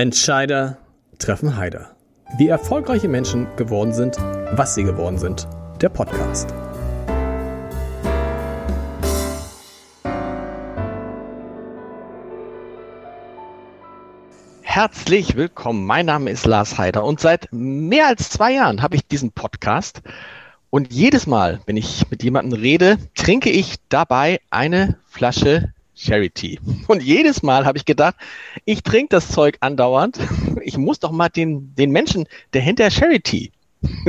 Entscheider treffen Heider. Wie erfolgreiche Menschen geworden sind, was sie geworden sind. Der Podcast. Herzlich willkommen. Mein Name ist Lars Heider und seit mehr als zwei Jahren habe ich diesen Podcast. Und jedes Mal, wenn ich mit jemandem rede, trinke ich dabei eine Flasche Charity. Und jedes Mal habe ich gedacht, ich trinke das Zeug andauernd. Ich muss doch mal den, den Menschen, der hinter Charity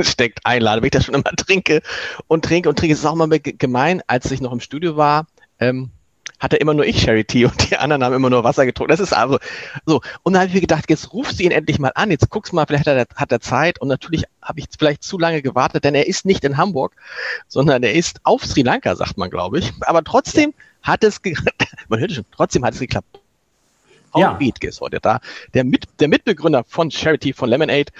steckt, einladen, wenn ich das schon immer trinke und trinke und trinke. Es ist auch mal gemein, als ich noch im Studio war, ähm, hatte immer nur ich Charity und die anderen haben immer nur Wasser getrunken. Das ist also so. Und dann habe ich mir gedacht, jetzt rufst du ihn endlich mal an, jetzt guckst mal, vielleicht hat er, hat er Zeit. Und natürlich habe ich vielleicht zu lange gewartet, denn er ist nicht in Hamburg, sondern er ist auf Sri Lanka, sagt man, glaube ich. Aber trotzdem ja hat es, man hört schon, trotzdem hat es geklappt. Paul ja. Bethke ist heute da, der, Mit, der Mitbegründer von Charity, von Lemonade.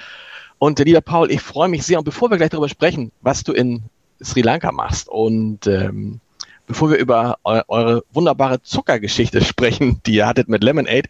Und äh, lieber Paul, ich freue mich sehr. Und bevor wir gleich darüber sprechen, was du in Sri Lanka machst und ähm, bevor wir über eu eure wunderbare Zuckergeschichte sprechen, die ihr hattet mit Lemonade,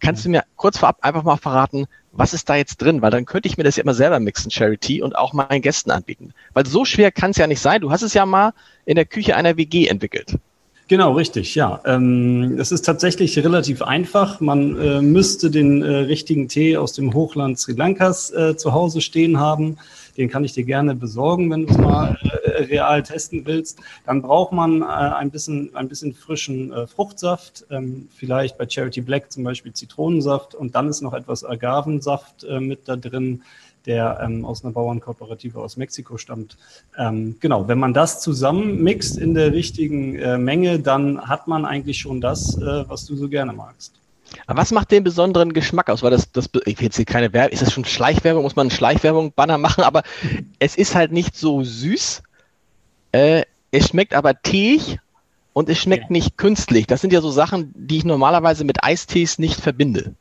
kannst du mir kurz vorab einfach mal verraten, was ist da jetzt drin? Weil dann könnte ich mir das ja immer selber mixen, Charity, und auch meinen Gästen anbieten. Weil so schwer kann es ja nicht sein. Du hast es ja mal in der Küche einer WG entwickelt. Genau, richtig, ja. Ähm, es ist tatsächlich relativ einfach. Man äh, müsste den äh, richtigen Tee aus dem Hochland Sri Lankas äh, zu Hause stehen haben. Den kann ich dir gerne besorgen, wenn du es mal äh, real testen willst. Dann braucht man äh, ein, bisschen, ein bisschen frischen äh, Fruchtsaft, ähm, vielleicht bei Charity Black zum Beispiel Zitronensaft und dann ist noch etwas Agavensaft mit da drin der ähm, aus einer Bauernkooperative aus Mexiko stammt. Ähm, genau, wenn man das zusammenmixt in der richtigen äh, Menge, dann hat man eigentlich schon das, äh, was du so gerne magst. Aber was macht den besonderen Geschmack aus? Weil das, das ich will jetzt hier keine Werbung, ist das schon Schleichwerbung? Muss man eine Schleichwerbung-Banner machen? Aber es ist halt nicht so süß. Äh, es schmeckt aber teig und es schmeckt ja. nicht künstlich. Das sind ja so Sachen, die ich normalerweise mit Eistees nicht verbinde.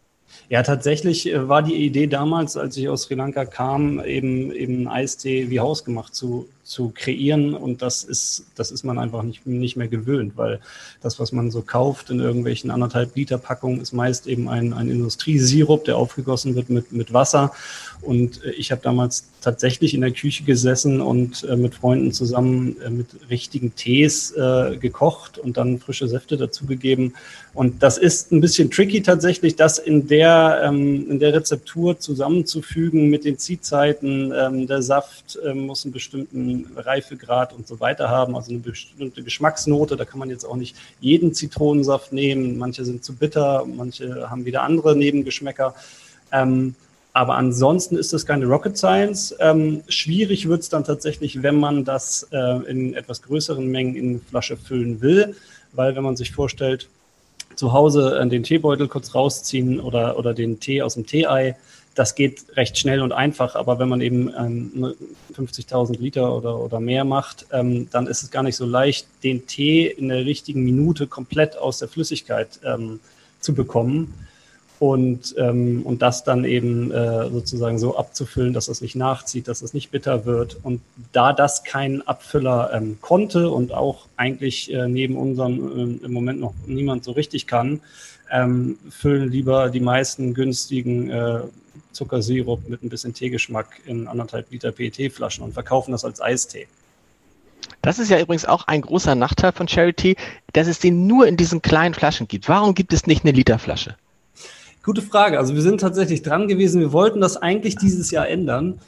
Ja, tatsächlich äh, war die Idee damals, als ich aus Sri Lanka kam, eben eben Eistee wie hausgemacht zu, zu kreieren. Und das ist, das ist man einfach nicht, nicht mehr gewöhnt, weil das, was man so kauft in irgendwelchen anderthalb Liter Packungen, ist meist eben ein, ein Industriesirup, der aufgegossen wird mit, mit Wasser. Und äh, ich habe damals tatsächlich in der Küche gesessen und äh, mit Freunden zusammen äh, mit richtigen Tees äh, gekocht und dann frische Säfte dazugegeben. Und das ist ein bisschen tricky tatsächlich, das in der, ähm, in der Rezeptur zusammenzufügen mit den Ziehzeiten. Ähm, der Saft ähm, muss einen bestimmten Reifegrad und so weiter haben, also eine bestimmte Geschmacksnote. Da kann man jetzt auch nicht jeden Zitronensaft nehmen. Manche sind zu bitter, manche haben wieder andere Nebengeschmäcker. Ähm, aber ansonsten ist das keine Rocket Science. Ähm, schwierig wird es dann tatsächlich, wenn man das äh, in etwas größeren Mengen in Flasche füllen will, weil wenn man sich vorstellt, zu Hause äh, den Teebeutel kurz rausziehen oder, oder den Tee aus dem Teeei, das geht recht schnell und einfach, aber wenn man eben ähm, 50.000 Liter oder, oder mehr macht, ähm, dann ist es gar nicht so leicht, den Tee in der richtigen Minute komplett aus der Flüssigkeit ähm, zu bekommen und, ähm, und das dann eben äh, sozusagen so abzufüllen, dass es nicht nachzieht, dass es nicht bitter wird. Und da das kein Abfüller ähm, konnte und auch eigentlich äh, neben unserem äh, im Moment noch niemand so richtig kann, ähm, füllen lieber die meisten günstigen äh, Zuckersirup mit ein bisschen Teegeschmack in anderthalb Liter PET-Flaschen und verkaufen das als Eistee. Das ist ja übrigens auch ein großer Nachteil von Charity, dass es den nur in diesen kleinen Flaschen gibt. Warum gibt es nicht eine Literflasche? Gute Frage. Also wir sind tatsächlich dran gewesen. Wir wollten das eigentlich dieses Jahr ändern.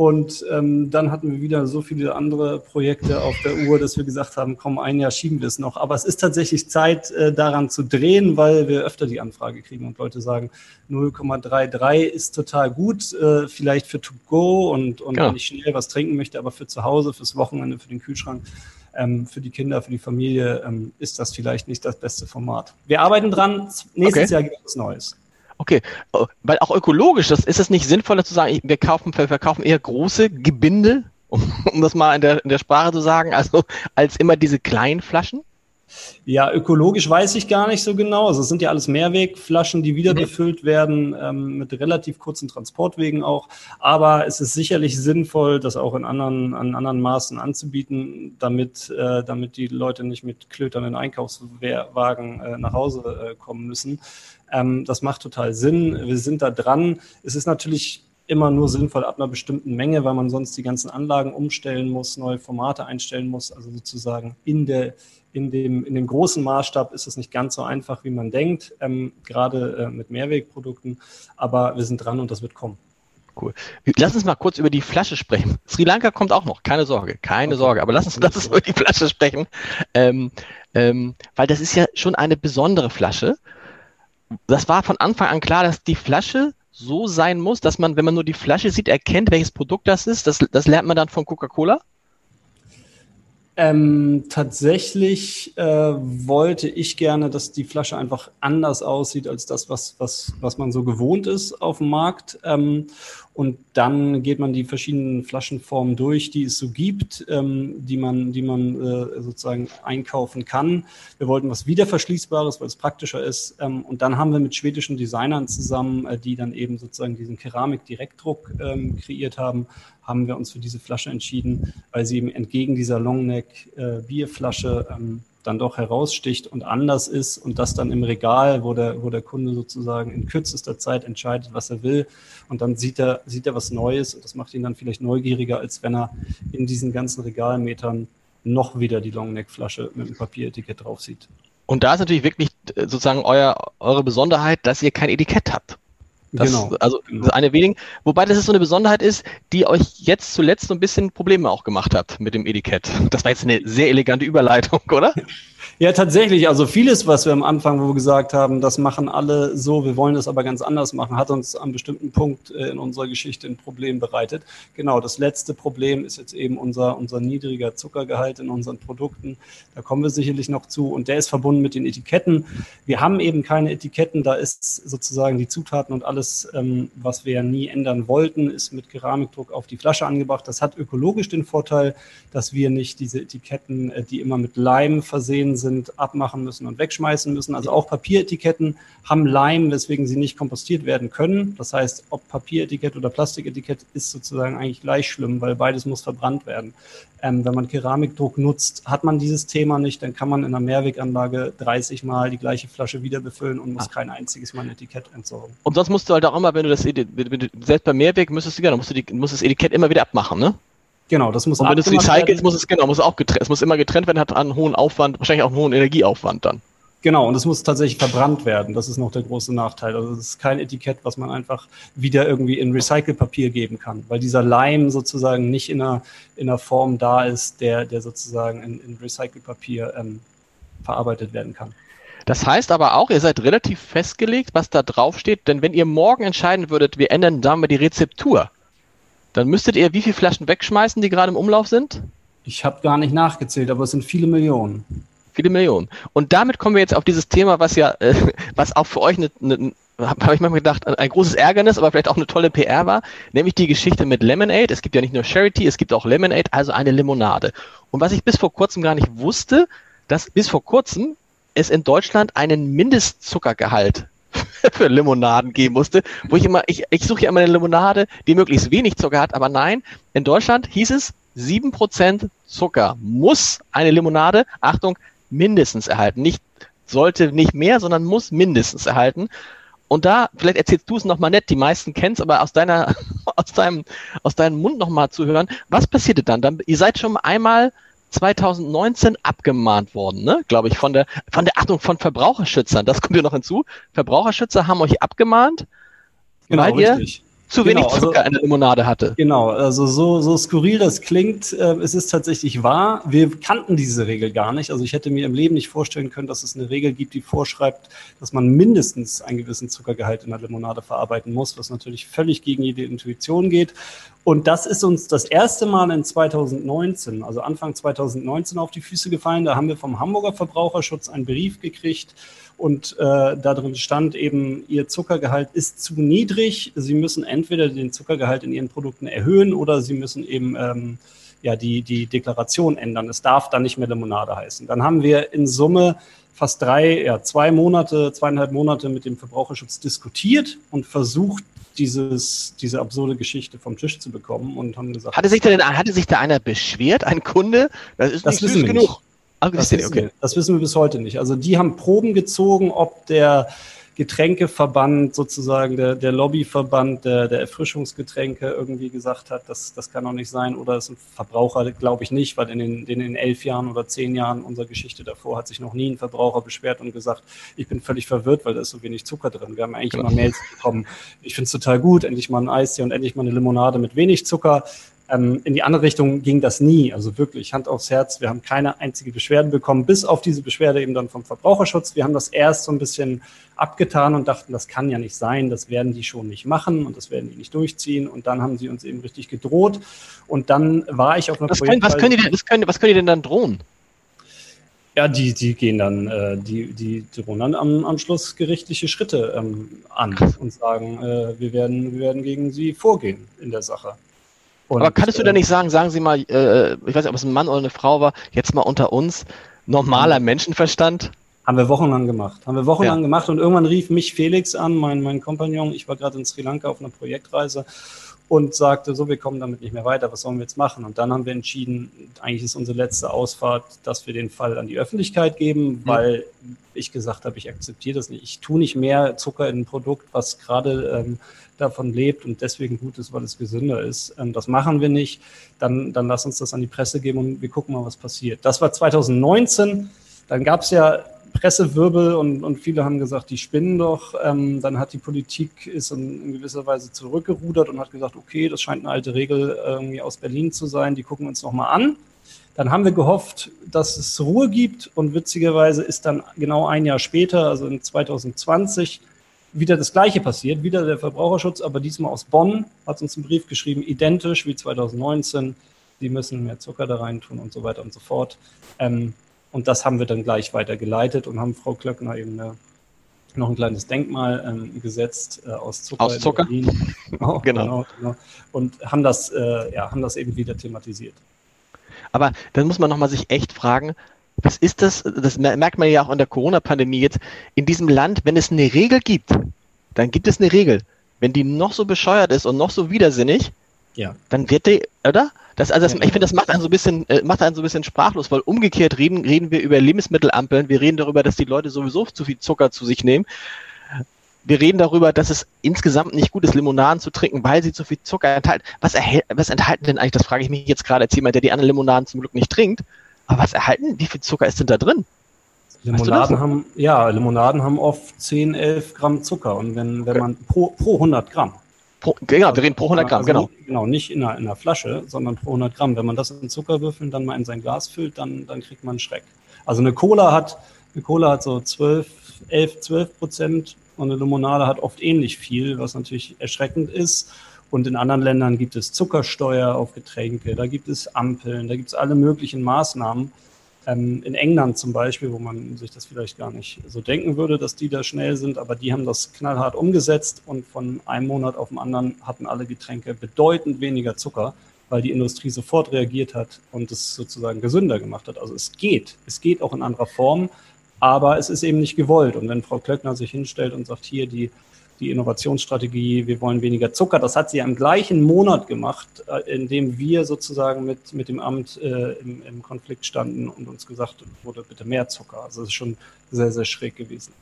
Und ähm, dann hatten wir wieder so viele andere Projekte auf der Uhr, dass wir gesagt haben, komm, ein Jahr schieben wir es noch. Aber es ist tatsächlich Zeit, äh, daran zu drehen, weil wir öfter die Anfrage kriegen und Leute sagen, 0,33 ist total gut, äh, vielleicht für To Go und, und ja. wenn ich schnell was trinken möchte, aber für zu Hause, fürs Wochenende, für den Kühlschrank, ähm, für die Kinder, für die Familie ähm, ist das vielleicht nicht das beste Format. Wir arbeiten dran. Nächstes okay. Jahr gibt es Neues. Okay, oh, weil auch ökologisch, das ist es nicht sinnvoller zu sagen, wir kaufen, wir verkaufen eher große Gebinde, um, um das mal in der, in der Sprache zu sagen, also als immer diese kleinen Flaschen? Ja, ökologisch weiß ich gar nicht so genau. Also es sind ja alles Mehrwegflaschen, die wieder befüllt werden, ähm, mit relativ kurzen Transportwegen auch. Aber es ist sicherlich sinnvoll, das auch in anderen, an anderen Maßen anzubieten, damit, äh, damit die Leute nicht mit klöternden Einkaufswagen äh, nach Hause äh, kommen müssen. Ähm, das macht total Sinn. Wir sind da dran. Es ist natürlich immer nur sinnvoll ab einer bestimmten Menge, weil man sonst die ganzen Anlagen umstellen muss, neue Formate einstellen muss. Also sozusagen in der in dem, in dem großen Maßstab ist es nicht ganz so einfach, wie man denkt, ähm, gerade äh, mit Mehrwegprodukten. Aber wir sind dran und das wird kommen. Cool. Lass uns mal kurz über die Flasche sprechen. Sri Lanka kommt auch noch, keine Sorge, keine okay. Sorge. Aber lass uns, lass uns über die Flasche sprechen, ähm, ähm, weil das ist ja schon eine besondere Flasche. Das war von Anfang an klar, dass die Flasche so sein muss, dass man, wenn man nur die Flasche sieht, erkennt, welches Produkt das ist. Das, das lernt man dann von Coca-Cola. Ähm, tatsächlich äh, wollte ich gerne, dass die Flasche einfach anders aussieht als das, was, was, was man so gewohnt ist auf dem Markt. Ähm, und dann geht man die verschiedenen Flaschenformen durch, die es so gibt, ähm, die man, die man äh, sozusagen einkaufen kann. Wir wollten was Wiederverschließbares, weil es praktischer ist. Ähm, und dann haben wir mit schwedischen Designern zusammen, äh, die dann eben sozusagen diesen Keramik-Direktdruck ähm, kreiert haben, haben wir uns für diese Flasche entschieden, weil sie eben entgegen dieser Longneck-Bierflasche äh, ähm, dann doch heraussticht und anders ist und das dann im Regal, wo der, wo der Kunde sozusagen in kürzester Zeit entscheidet, was er will und dann sieht er, sieht er was Neues und das macht ihn dann vielleicht neugieriger, als wenn er in diesen ganzen Regalmetern noch wieder die Longneck-Flasche mit dem Papieretikett drauf sieht. Und da ist natürlich wirklich äh, sozusagen euer, eure Besonderheit, dass ihr kein Etikett habt. Das, genau. Also genau. eine wenigen, wobei das ist so eine Besonderheit ist, die euch jetzt zuletzt so ein bisschen Probleme auch gemacht hat mit dem Etikett. Das war jetzt eine sehr elegante Überleitung, oder? Ja, tatsächlich. Also vieles, was wir am Anfang, wo wir gesagt haben, das machen alle so, wir wollen das aber ganz anders machen, hat uns an bestimmten Punkt äh, in unserer Geschichte ein Problem bereitet. Genau, das letzte Problem ist jetzt eben unser, unser niedriger Zuckergehalt in unseren Produkten. Da kommen wir sicherlich noch zu. Und der ist verbunden mit den Etiketten. Wir haben eben keine Etiketten. Da ist sozusagen die Zutaten und alles, ähm, was wir nie ändern wollten, ist mit Keramikdruck auf die Flasche angebracht. Das hat ökologisch den Vorteil, dass wir nicht diese Etiketten, äh, die immer mit Leim versehen sind, sind, abmachen müssen und wegschmeißen müssen. Also auch Papieretiketten haben Leim, weswegen sie nicht kompostiert werden können. Das heißt, ob Papieretikett oder Plastiketikett ist sozusagen eigentlich gleich schlimm, weil beides muss verbrannt werden. Ähm, wenn man Keramikdruck nutzt, hat man dieses Thema nicht, dann kann man in einer Mehrweganlage 30 Mal die gleiche Flasche wieder befüllen und muss ah. kein einziges Mal ein Etikett entsorgen. Und sonst musst du halt auch immer, wenn du das, selbst bei Mehrweg müsstest du, ja, musst du die, musst das Etikett immer wieder abmachen, ne? Genau, das muss Und wenn es recycelst, muss es genau, muss auch getrennt, es muss immer getrennt werden, hat einen hohen Aufwand, wahrscheinlich auch einen hohen Energieaufwand dann. Genau, und es muss tatsächlich verbrannt werden. Das ist noch der große Nachteil. Also es ist kein Etikett, was man einfach wieder irgendwie in Recycelpapier geben kann, weil dieser Leim sozusagen nicht in einer, in einer Form da ist, der, der sozusagen in, in Recycelpapier ähm, verarbeitet werden kann. Das heißt aber auch, ihr seid relativ festgelegt, was da drauf steht, denn wenn ihr morgen entscheiden würdet, wir ändern, sagen wir, die Rezeptur, dann müsstet ihr wie viele Flaschen wegschmeißen, die gerade im Umlauf sind? Ich habe gar nicht nachgezählt, aber es sind viele Millionen. Viele Millionen. Und damit kommen wir jetzt auf dieses Thema, was ja, äh, was auch für euch eine, eine habe ich manchmal gedacht, ein großes Ärgernis, aber vielleicht auch eine tolle PR war, nämlich die Geschichte mit Lemonade. Es gibt ja nicht nur Charity, es gibt auch Lemonade, also eine Limonade. Und was ich bis vor kurzem gar nicht wusste, dass bis vor kurzem es in Deutschland einen Mindestzuckergehalt für Limonaden geben musste, wo ich immer, ich, ich suche ja immer eine Limonade, die möglichst wenig Zucker hat, aber nein, in Deutschland hieß es, 7% Zucker muss eine Limonade, Achtung, mindestens erhalten. Nicht sollte nicht mehr, sondern muss mindestens erhalten. Und da, vielleicht erzählst du es nochmal nett, die meisten kennen es, aber aus deiner, aus deinem, aus deinem Mund nochmal zu hören, was passierte dann? dann? Ihr seid schon einmal 2019 abgemahnt worden, ne? glaube ich, von der, von der Achtung von Verbraucherschützern. Das kommt ja noch hinzu. Verbraucherschützer haben euch abgemahnt, genau, weil richtig. ihr zu genau, wenig Zucker also, in der Limonade hatte. Genau, also so, so skurril das klingt, äh, es ist tatsächlich wahr. Wir kannten diese Regel gar nicht. Also ich hätte mir im Leben nicht vorstellen können, dass es eine Regel gibt, die vorschreibt, dass man mindestens einen gewissen Zuckergehalt in der Limonade verarbeiten muss, was natürlich völlig gegen jede Intuition geht. Und das ist uns das erste Mal in 2019, also Anfang 2019 auf die Füße gefallen. Da haben wir vom Hamburger Verbraucherschutz einen Brief gekriegt, und äh, da drin stand eben, Ihr Zuckergehalt ist zu niedrig. Sie müssen entweder den Zuckergehalt in Ihren Produkten erhöhen oder Sie müssen eben ähm, ja die, die Deklaration ändern. Es darf dann nicht mehr Limonade heißen. Dann haben wir in Summe fast drei, ja, zwei Monate, zweieinhalb Monate mit dem Verbraucherschutz diskutiert und versucht, dieses, diese absurde Geschichte vom Tisch zu bekommen und haben gesagt. Hatte sich da, denn, hatte sich da einer beschwert, ein Kunde? Das ist das nicht süß genug. Ah, das, wissen okay. das wissen wir bis heute nicht. Also die haben Proben gezogen, ob der Getränkeverband, sozusagen der, der Lobbyverband der, der Erfrischungsgetränke irgendwie gesagt hat, das, das kann doch nicht sein. Oder es sind Verbraucher, glaube ich nicht, weil in den, in den elf Jahren oder zehn Jahren unserer Geschichte davor hat sich noch nie ein Verbraucher beschwert und gesagt, ich bin völlig verwirrt, weil da ist so wenig Zucker drin. Wir haben eigentlich genau. immer Mails bekommen, ich finde es total gut, endlich mal ein Eistee und endlich mal eine Limonade mit wenig Zucker. Ähm, in die andere Richtung ging das nie. Also wirklich Hand aufs Herz. Wir haben keine einzige Beschwerde bekommen, bis auf diese Beschwerde eben dann vom Verbraucherschutz. Wir haben das erst so ein bisschen abgetan und dachten, das kann ja nicht sein, das werden die schon nicht machen und das werden die nicht durchziehen. Und dann haben sie uns eben richtig gedroht. Und dann war ich auf einer was Projekt. was, können die denn, was, können, was können die denn dann drohen? Ja, die, die gehen dann, äh, die, die drohen dann am, am Schluss gerichtliche Schritte ähm, an und sagen, äh, wir, werden, wir werden gegen sie vorgehen in der Sache. Und, Aber kannst du denn äh, nicht sagen, sagen Sie mal, äh, ich weiß nicht, ob es ein Mann oder eine Frau war, jetzt mal unter uns, normaler Menschenverstand? Haben wir wochenlang gemacht. Haben wir wochenlang ja. gemacht und irgendwann rief mich Felix an, mein, mein Kompagnon. Ich war gerade in Sri Lanka auf einer Projektreise und sagte, so, wir kommen damit nicht mehr weiter, was sollen wir jetzt machen? Und dann haben wir entschieden, eigentlich ist unsere letzte Ausfahrt, dass wir den Fall an die Öffentlichkeit geben, mhm. weil ich gesagt habe, ich akzeptiere das nicht. Ich tue nicht mehr Zucker in ein Produkt, was gerade ähm, davon lebt und deswegen gut ist, weil es gesünder ist. Ähm, das machen wir nicht. Dann, dann lass uns das an die Presse geben und wir gucken mal, was passiert. Das war 2019. Dann gab es ja Pressewirbel und, und viele haben gesagt, die spinnen doch. Ähm, dann hat die Politik ist in, in, gewisser Weise zurückgerudert und hat gesagt, okay, das scheint eine alte Regel irgendwie aus Berlin zu sein, die gucken wir uns nochmal an. Dann haben wir gehofft, dass es Ruhe gibt und witzigerweise ist dann genau ein Jahr später, also in 2020, wieder das Gleiche passiert, wieder der Verbraucherschutz, aber diesmal aus Bonn hat uns einen Brief geschrieben, identisch wie 2019. Sie müssen mehr Zucker da rein tun und so weiter und so fort. Ähm, und das haben wir dann gleich weitergeleitet und haben Frau Klöckner eben eine, noch ein kleines Denkmal ähm, gesetzt äh, aus Zucker. Aus Zucker? Oh, genau. genau, genau. Und haben das, äh, ja, haben das eben wieder thematisiert. Aber dann muss man nochmal sich echt fragen, was ist das? Das merkt man ja auch in der Corona-Pandemie jetzt. In diesem Land, wenn es eine Regel gibt, dann gibt es eine Regel. Wenn die noch so bescheuert ist und noch so widersinnig, ja. dann wird die, oder? Das, also das, ich finde, das macht einen so ein bisschen, äh, macht einen so ein bisschen sprachlos, weil umgekehrt reden, reden wir über Lebensmittelampeln, wir reden darüber, dass die Leute sowieso zu viel Zucker zu sich nehmen. Wir reden darüber, dass es insgesamt nicht gut ist, Limonaden zu trinken, weil sie zu viel Zucker enthalten. Was, erhält, was enthalten denn eigentlich, das frage ich mich jetzt gerade als jemand, der die anderen Limonaden zum Glück nicht trinkt. Aber was erhalten, wie viel Zucker ist denn da drin? Limonaden haben, ja, Limonaden haben oft 10, 11 Gramm Zucker. Und wenn, wenn man pro, pro 100 Gramm, Pro, genau, wir reden pro 100 Gramm, also, genau. Genau, nicht in einer, in einer Flasche, sondern pro 100 Gramm. Wenn man das in Zuckerwürfeln dann mal in sein Glas füllt, dann, dann kriegt man einen Schreck. Also eine Cola hat, eine Cola hat so 12, 11, 12 Prozent und eine Limonade hat oft ähnlich viel, was natürlich erschreckend ist. Und in anderen Ländern gibt es Zuckersteuer auf Getränke, da gibt es Ampeln, da gibt es alle möglichen Maßnahmen. Ähm, in England zum Beispiel, wo man sich das vielleicht gar nicht so denken würde, dass die da schnell sind, aber die haben das knallhart umgesetzt und von einem Monat auf den anderen hatten alle Getränke bedeutend weniger Zucker, weil die Industrie sofort reagiert hat und es sozusagen gesünder gemacht hat. Also es geht, es geht auch in anderer Form, aber es ist eben nicht gewollt. Und wenn Frau Klöckner sich hinstellt und sagt, hier die die Innovationsstrategie, wir wollen weniger Zucker. Das hat sie ja im gleichen Monat gemacht, äh, in dem wir sozusagen mit, mit dem Amt äh, im, im Konflikt standen und uns gesagt wurde, bitte mehr Zucker. Also das ist schon sehr, sehr schräg gewesen.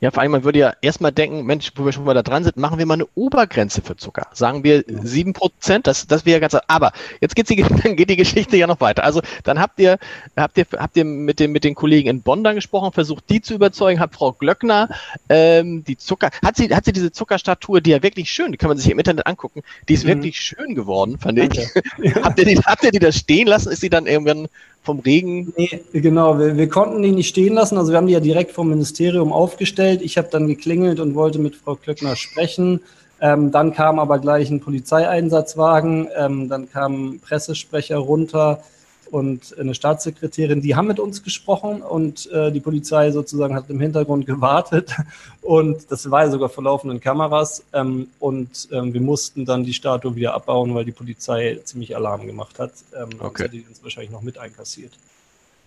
Ja, vor allem, man würde ja erstmal denken, Mensch, wo wir schon mal da dran sind, machen wir mal eine Obergrenze für Zucker. Sagen wir sieben ja. Prozent, das, das wäre ganz, aber jetzt geht's die, dann geht die Geschichte ja noch weiter. Also, dann habt ihr, habt ihr, habt ihr mit den, mit den Kollegen in Bonn dann gesprochen, versucht, die zu überzeugen, hat Frau Glöckner, ähm, die Zucker, hat sie, hat sie diese Zuckerstatue, die ja wirklich schön, die kann man sich im Internet angucken, die ist mhm. wirklich schön geworden, fand ich. habt ihr die, habt ihr die da stehen lassen? Ist sie dann irgendwann vom Regen? Nee, genau, wir, wir, konnten die nicht stehen lassen. Also wir haben die ja direkt vom Ministerium aufgestellt. Ich habe dann geklingelt und wollte mit Frau Klöckner sprechen. Ähm, dann kam aber gleich ein Polizeieinsatzwagen. Ähm, dann kam ein Pressesprecher runter. Und eine Staatssekretärin, die haben mit uns gesprochen und äh, die Polizei sozusagen hat im Hintergrund gewartet und das war ja sogar vor laufenden Kameras ähm, und ähm, wir mussten dann die Statue wieder abbauen, weil die Polizei ziemlich Alarm gemacht hat. Ähm, okay. die uns wahrscheinlich noch mit einkassiert.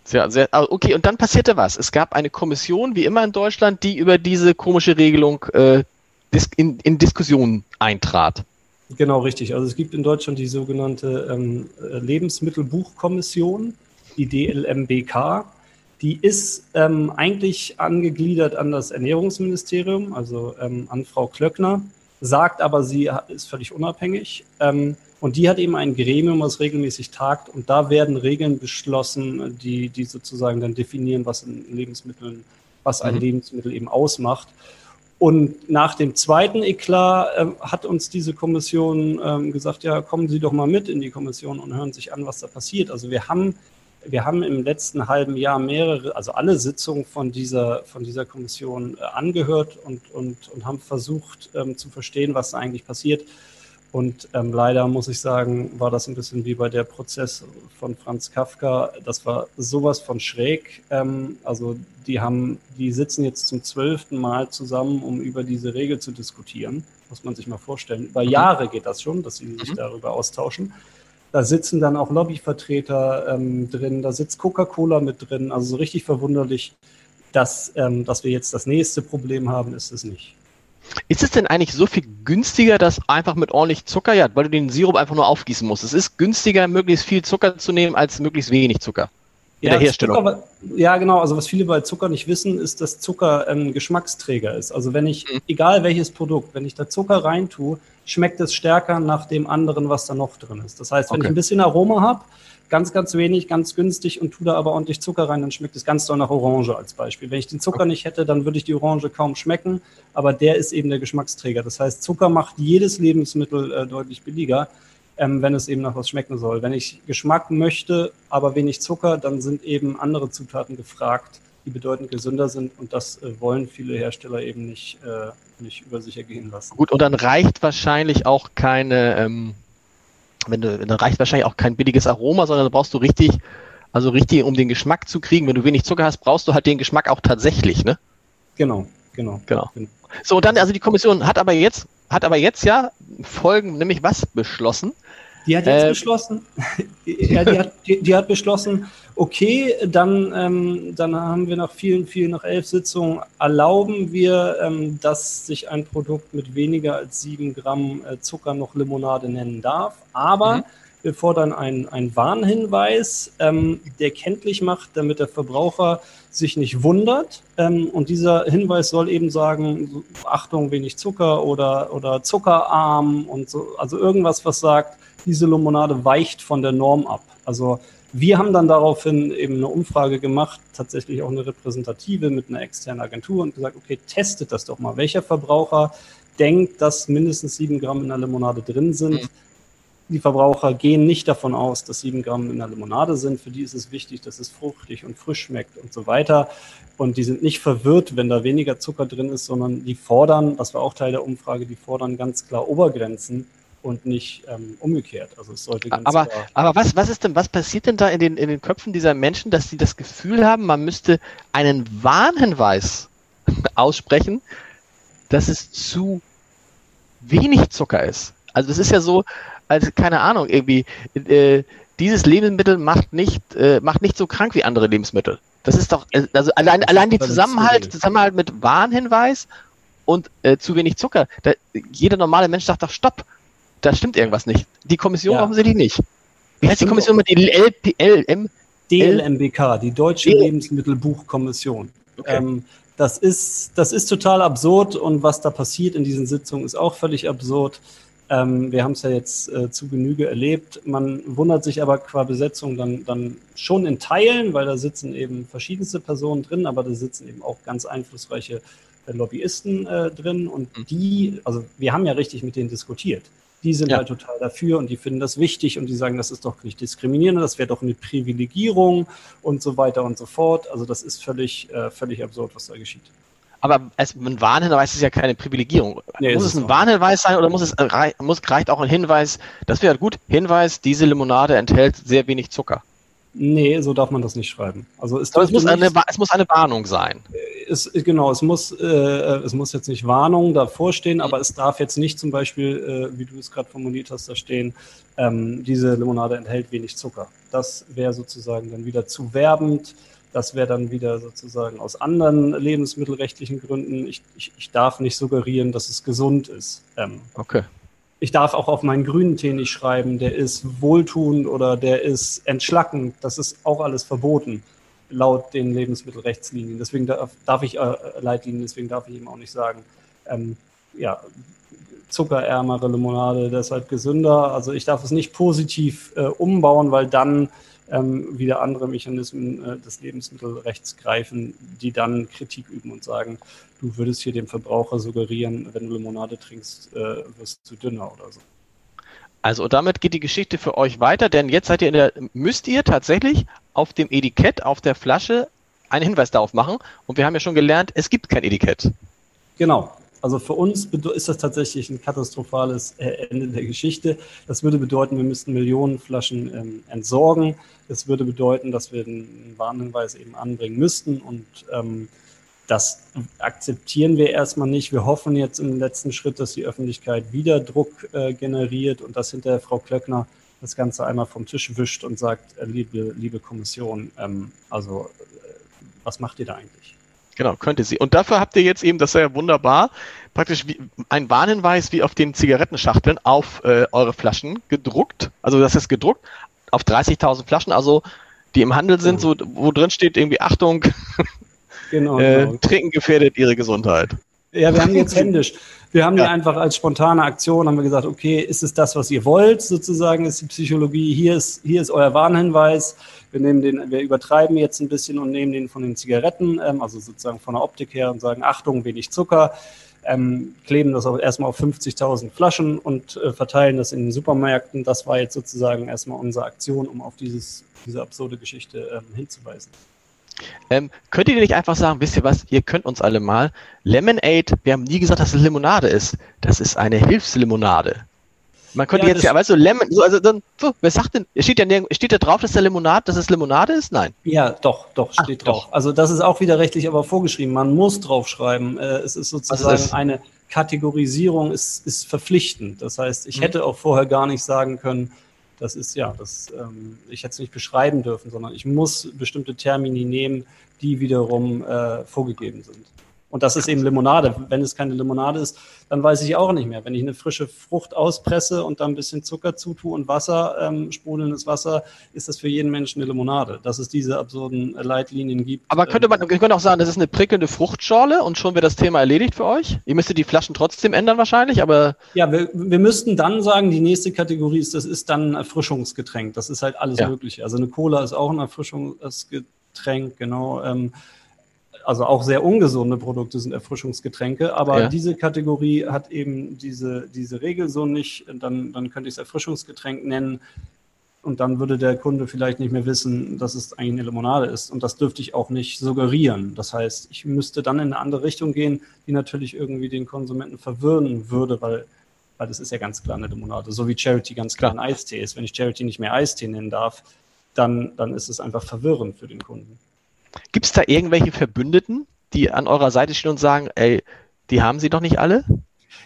Sehr, sehr, ah, okay, und dann passierte was. Es gab eine Kommission, wie immer in Deutschland, die über diese komische Regelung äh, in, in Diskussionen eintrat. Genau, richtig. Also es gibt in Deutschland die sogenannte ähm, Lebensmittelbuchkommission, die DLMBK. Die ist ähm, eigentlich angegliedert an das Ernährungsministerium, also ähm, an Frau Klöckner, sagt aber, sie ist völlig unabhängig. Ähm, und die hat eben ein Gremium, was regelmäßig tagt. Und da werden Regeln beschlossen, die, die sozusagen dann definieren, was in Lebensmitteln, was ein mhm. Lebensmittel eben ausmacht. Und nach dem zweiten Eklat äh, hat uns diese Kommission ähm, gesagt, ja, kommen Sie doch mal mit in die Kommission und hören sich an, was da passiert. Also wir haben, wir haben im letzten halben Jahr mehrere, also alle Sitzungen von dieser, von dieser Kommission äh, angehört und, und, und haben versucht ähm, zu verstehen, was da eigentlich passiert. Und ähm, leider muss ich sagen, war das ein bisschen wie bei der Prozess von Franz Kafka. Das war sowas von schräg. Ähm, also die haben, die sitzen jetzt zum zwölften Mal zusammen, um über diese Regel zu diskutieren. Muss man sich mal vorstellen. Über mhm. Jahre geht das schon, dass sie sich mhm. darüber austauschen. Da sitzen dann auch Lobbyvertreter ähm, drin, da sitzt Coca-Cola mit drin. Also so richtig verwunderlich, dass, ähm, dass wir jetzt das nächste Problem haben, ist es nicht. Ist es denn eigentlich so viel günstiger, das einfach mit ordentlich Zucker, ja, weil du den Sirup einfach nur aufgießen musst? Es ist günstiger, möglichst viel Zucker zu nehmen, als möglichst wenig Zucker in ja, der Herstellung. Zucker, ja, genau. Also was viele bei Zucker nicht wissen, ist, dass Zucker ein Geschmacksträger ist. Also wenn ich, mhm. egal welches Produkt, wenn ich da Zucker reintue, schmeckt es stärker nach dem anderen, was da noch drin ist. Das heißt, wenn okay. ich ein bisschen Aroma habe, ganz, ganz wenig, ganz günstig und tue da aber ordentlich Zucker rein, dann schmeckt es ganz doll nach Orange als Beispiel. Wenn ich den Zucker nicht hätte, dann würde ich die Orange kaum schmecken, aber der ist eben der Geschmacksträger. Das heißt, Zucker macht jedes Lebensmittel äh, deutlich billiger, ähm, wenn es eben nach was schmecken soll. Wenn ich Geschmack möchte, aber wenig Zucker, dann sind eben andere Zutaten gefragt, die bedeutend gesünder sind und das äh, wollen viele Hersteller eben nicht, äh, nicht über sich ergehen lassen. Gut, und dann reicht wahrscheinlich auch keine ähm wenn du, dann reicht wahrscheinlich auch kein billiges Aroma, sondern da brauchst du richtig, also richtig, um den Geschmack zu kriegen. Wenn du wenig Zucker hast, brauchst du halt den Geschmack auch tatsächlich, ne? Genau, genau. Genau. So, und dann, also die Kommission hat aber jetzt, hat aber jetzt ja Folgen, nämlich was beschlossen? Die hat jetzt äh, beschlossen, ja, die, hat, die, die, hat beschlossen, okay, dann, ähm, dann haben wir nach vielen, vielen, nach elf Sitzungen, erlauben wir, ähm, dass sich ein Produkt mit weniger als sieben Gramm äh, Zucker noch Limonade nennen darf. Aber mhm. wir fordern einen, einen Warnhinweis, ähm, der kenntlich macht, damit der Verbraucher sich nicht wundert. Ähm, und dieser Hinweis soll eben sagen, Achtung, wenig Zucker oder, oder zuckerarm und so, also irgendwas, was sagt, diese Limonade weicht von der Norm ab. Also wir haben dann daraufhin eben eine Umfrage gemacht, tatsächlich auch eine repräsentative mit einer externen Agentur und gesagt, okay, testet das doch mal. Welcher Verbraucher denkt, dass mindestens sieben Gramm in der Limonade drin sind? Mhm. Die Verbraucher gehen nicht davon aus, dass sieben Gramm in der Limonade sind. Für die ist es wichtig, dass es fruchtig und frisch schmeckt und so weiter. Und die sind nicht verwirrt, wenn da weniger Zucker drin ist, sondern die fordern, das war auch Teil der Umfrage, die fordern ganz klar Obergrenzen und nicht ähm, umgekehrt. Also es sollte ganz aber, aber was, was ist denn, was passiert denn da in den, in den Köpfen dieser Menschen, dass sie das Gefühl haben, man müsste einen Warnhinweis aussprechen, dass es zu wenig Zucker ist? Also es ist ja so, als keine Ahnung, irgendwie, äh, dieses Lebensmittel macht nicht, äh, macht nicht so krank wie andere Lebensmittel. Das ist doch, äh, also allein, allein die Zusammenhalt, Zusammenhalt mit Warnhinweis und äh, zu wenig Zucker. Da, jeder normale Mensch sagt doch, stopp, da stimmt irgendwas nicht. Die Kommission ja. offensichtlich nicht. Wie heißt die Kommission mit die LPLM? DLMBK, die Deutsche Lebensmittelbuchkommission. Okay. Ähm, das ist, das ist total absurd und was da passiert in diesen Sitzungen ist auch völlig absurd. Ähm, wir haben es ja jetzt äh, zu Genüge erlebt. Man wundert sich aber qua Besetzung dann, dann schon in Teilen, weil da sitzen eben verschiedenste Personen drin, aber da sitzen eben auch ganz einflussreiche äh, Lobbyisten äh, drin und mhm. die, also wir haben ja richtig mit denen diskutiert. Die sind ja. halt total dafür und die finden das wichtig und die sagen, das ist doch nicht diskriminierend, das wäre doch eine Privilegierung und so weiter und so fort. Also das ist völlig, äh, völlig absurd, was da geschieht. Aber als ein Warnhinweis ist ja keine Privilegierung. Nee, muss es ein Warnhinweis sein oder muss es muss, reicht auch ein Hinweis, das wäre gut, Hinweis, diese Limonade enthält sehr wenig Zucker. Nee, so darf man das nicht schreiben. Also es, es, muss, nicht, eine, es muss eine Warnung sein. Es, genau, es muss, äh, es muss jetzt nicht Warnung davor stehen, aber es darf jetzt nicht zum Beispiel, äh, wie du es gerade formuliert hast, da stehen, ähm, diese Limonade enthält wenig Zucker. Das wäre sozusagen dann wieder zu werbend. Das wäre dann wieder sozusagen aus anderen lebensmittelrechtlichen Gründen. Ich, ich, ich darf nicht suggerieren, dass es gesund ist. Ähm, okay ich darf auch auf meinen grünen Tee nicht schreiben, der ist wohltuend oder der ist entschlackend. Das ist auch alles verboten laut den Lebensmittelrechtslinien. Deswegen darf, darf ich äh, Leitlinien, deswegen darf ich ihm auch nicht sagen, ähm, ja, zuckerärmere Limonade, deshalb gesünder. Also ich darf es nicht positiv äh, umbauen, weil dann ähm, wieder andere Mechanismen äh, des Lebensmittelrechts greifen, die dann Kritik üben und sagen, du würdest hier dem Verbraucher suggerieren, wenn du Limonade trinkst, äh, wirst du dünner oder so. Also damit geht die Geschichte für euch weiter, denn jetzt seid ihr in der, müsst ihr tatsächlich auf dem Etikett, auf der Flasche einen Hinweis darauf machen. Und wir haben ja schon gelernt, es gibt kein Etikett. Genau. Also für uns ist das tatsächlich ein katastrophales äh, Ende der Geschichte. Das würde bedeuten, wir müssten Millionen Flaschen ähm, entsorgen. Das würde bedeuten, dass wir einen Warnhinweis eben anbringen müssten und ähm, das akzeptieren wir erstmal nicht. Wir hoffen jetzt im letzten Schritt, dass die Öffentlichkeit wieder Druck äh, generiert und dass hinterher Frau Klöckner das Ganze einmal vom Tisch wischt und sagt, äh, liebe, liebe Kommission, ähm, also äh, was macht ihr da eigentlich? Genau, könnte sie. Und dafür habt ihr jetzt eben, das ist ja wunderbar, praktisch wie, ein Warnhinweis wie auf den Zigarettenschachteln auf äh, eure Flaschen gedruckt. Also das ist gedruckt auf 30.000 Flaschen, also die im Handel sind, so, wo drin steht irgendwie Achtung, Genau, äh, genau. Trinken gefährdet ihre Gesundheit. Ja, wir haben jetzt händisch. Wir haben ja. die einfach als spontane Aktion, haben wir gesagt, okay, ist es das, was ihr wollt, sozusagen, ist die Psychologie, hier ist, hier ist euer Warnhinweis. Wir nehmen den, wir übertreiben jetzt ein bisschen und nehmen den von den Zigaretten, ähm, also sozusagen von der Optik her und sagen, Achtung, wenig Zucker, ähm, kleben das auch erstmal auf 50.000 Flaschen und äh, verteilen das in den Supermärkten. Das war jetzt sozusagen erstmal unsere Aktion, um auf dieses, diese absurde Geschichte ähm, hinzuweisen. Ähm, könnt ihr nicht einfach sagen, wisst ihr was, ihr könnt uns alle mal. Lemonade, wir haben nie gesagt, dass es Limonade ist. Das ist eine Hilfslimonade. Man könnte ja, jetzt ja, weißt du, Lemon, so, also dann, so, wer sagt denn, steht ja steht da drauf, dass der Limonade, dass es Limonade ist? Nein. Ja, doch, doch, steht Ach, drauf. Doch. Also das ist auch wieder rechtlich aber vorgeschrieben. Man muss draufschreiben. Äh, es ist sozusagen ist eine Kategorisierung, ist, ist verpflichtend. Das heißt, ich hm. hätte auch vorher gar nicht sagen können, das ist ja, das, ähm, ich hätte es nicht beschreiben dürfen, sondern ich muss bestimmte Termini nehmen, die wiederum äh, vorgegeben sind. Und das ist eben Limonade. Wenn es keine Limonade ist, dann weiß ich auch nicht mehr. Wenn ich eine frische Frucht auspresse und da ein bisschen Zucker zutue und Wasser, ähm, sprudelndes Wasser, ist das für jeden Menschen eine Limonade. Dass es diese absurden Leitlinien gibt. Aber könnte man, ähm, könnte auch sagen, das ist eine prickelnde Fruchtschorle und schon wäre das Thema erledigt für euch? Ihr müsstet die Flaschen trotzdem ändern wahrscheinlich, aber. Ja, wir, wir müssten dann sagen, die nächste Kategorie ist, das ist dann ein Erfrischungsgetränk. Das ist halt alles ja. Mögliche. Also eine Cola ist auch ein Erfrischungsgetränk, genau. Ähm, also auch sehr ungesunde Produkte sind Erfrischungsgetränke, aber ja. diese Kategorie hat eben diese, diese Regel so nicht. Dann, dann könnte ich es Erfrischungsgetränk nennen und dann würde der Kunde vielleicht nicht mehr wissen, dass es eigentlich eine Limonade ist. Und das dürfte ich auch nicht suggerieren. Das heißt, ich müsste dann in eine andere Richtung gehen, die natürlich irgendwie den Konsumenten verwirren würde, weil, weil das ist ja ganz klar eine Limonade. So wie Charity ganz klar ein Eistee ist. Wenn ich Charity nicht mehr Eistee nennen darf, dann, dann ist es einfach verwirrend für den Kunden. Gibt es da irgendwelche Verbündeten, die an eurer Seite stehen und sagen, ey, die haben sie doch nicht alle?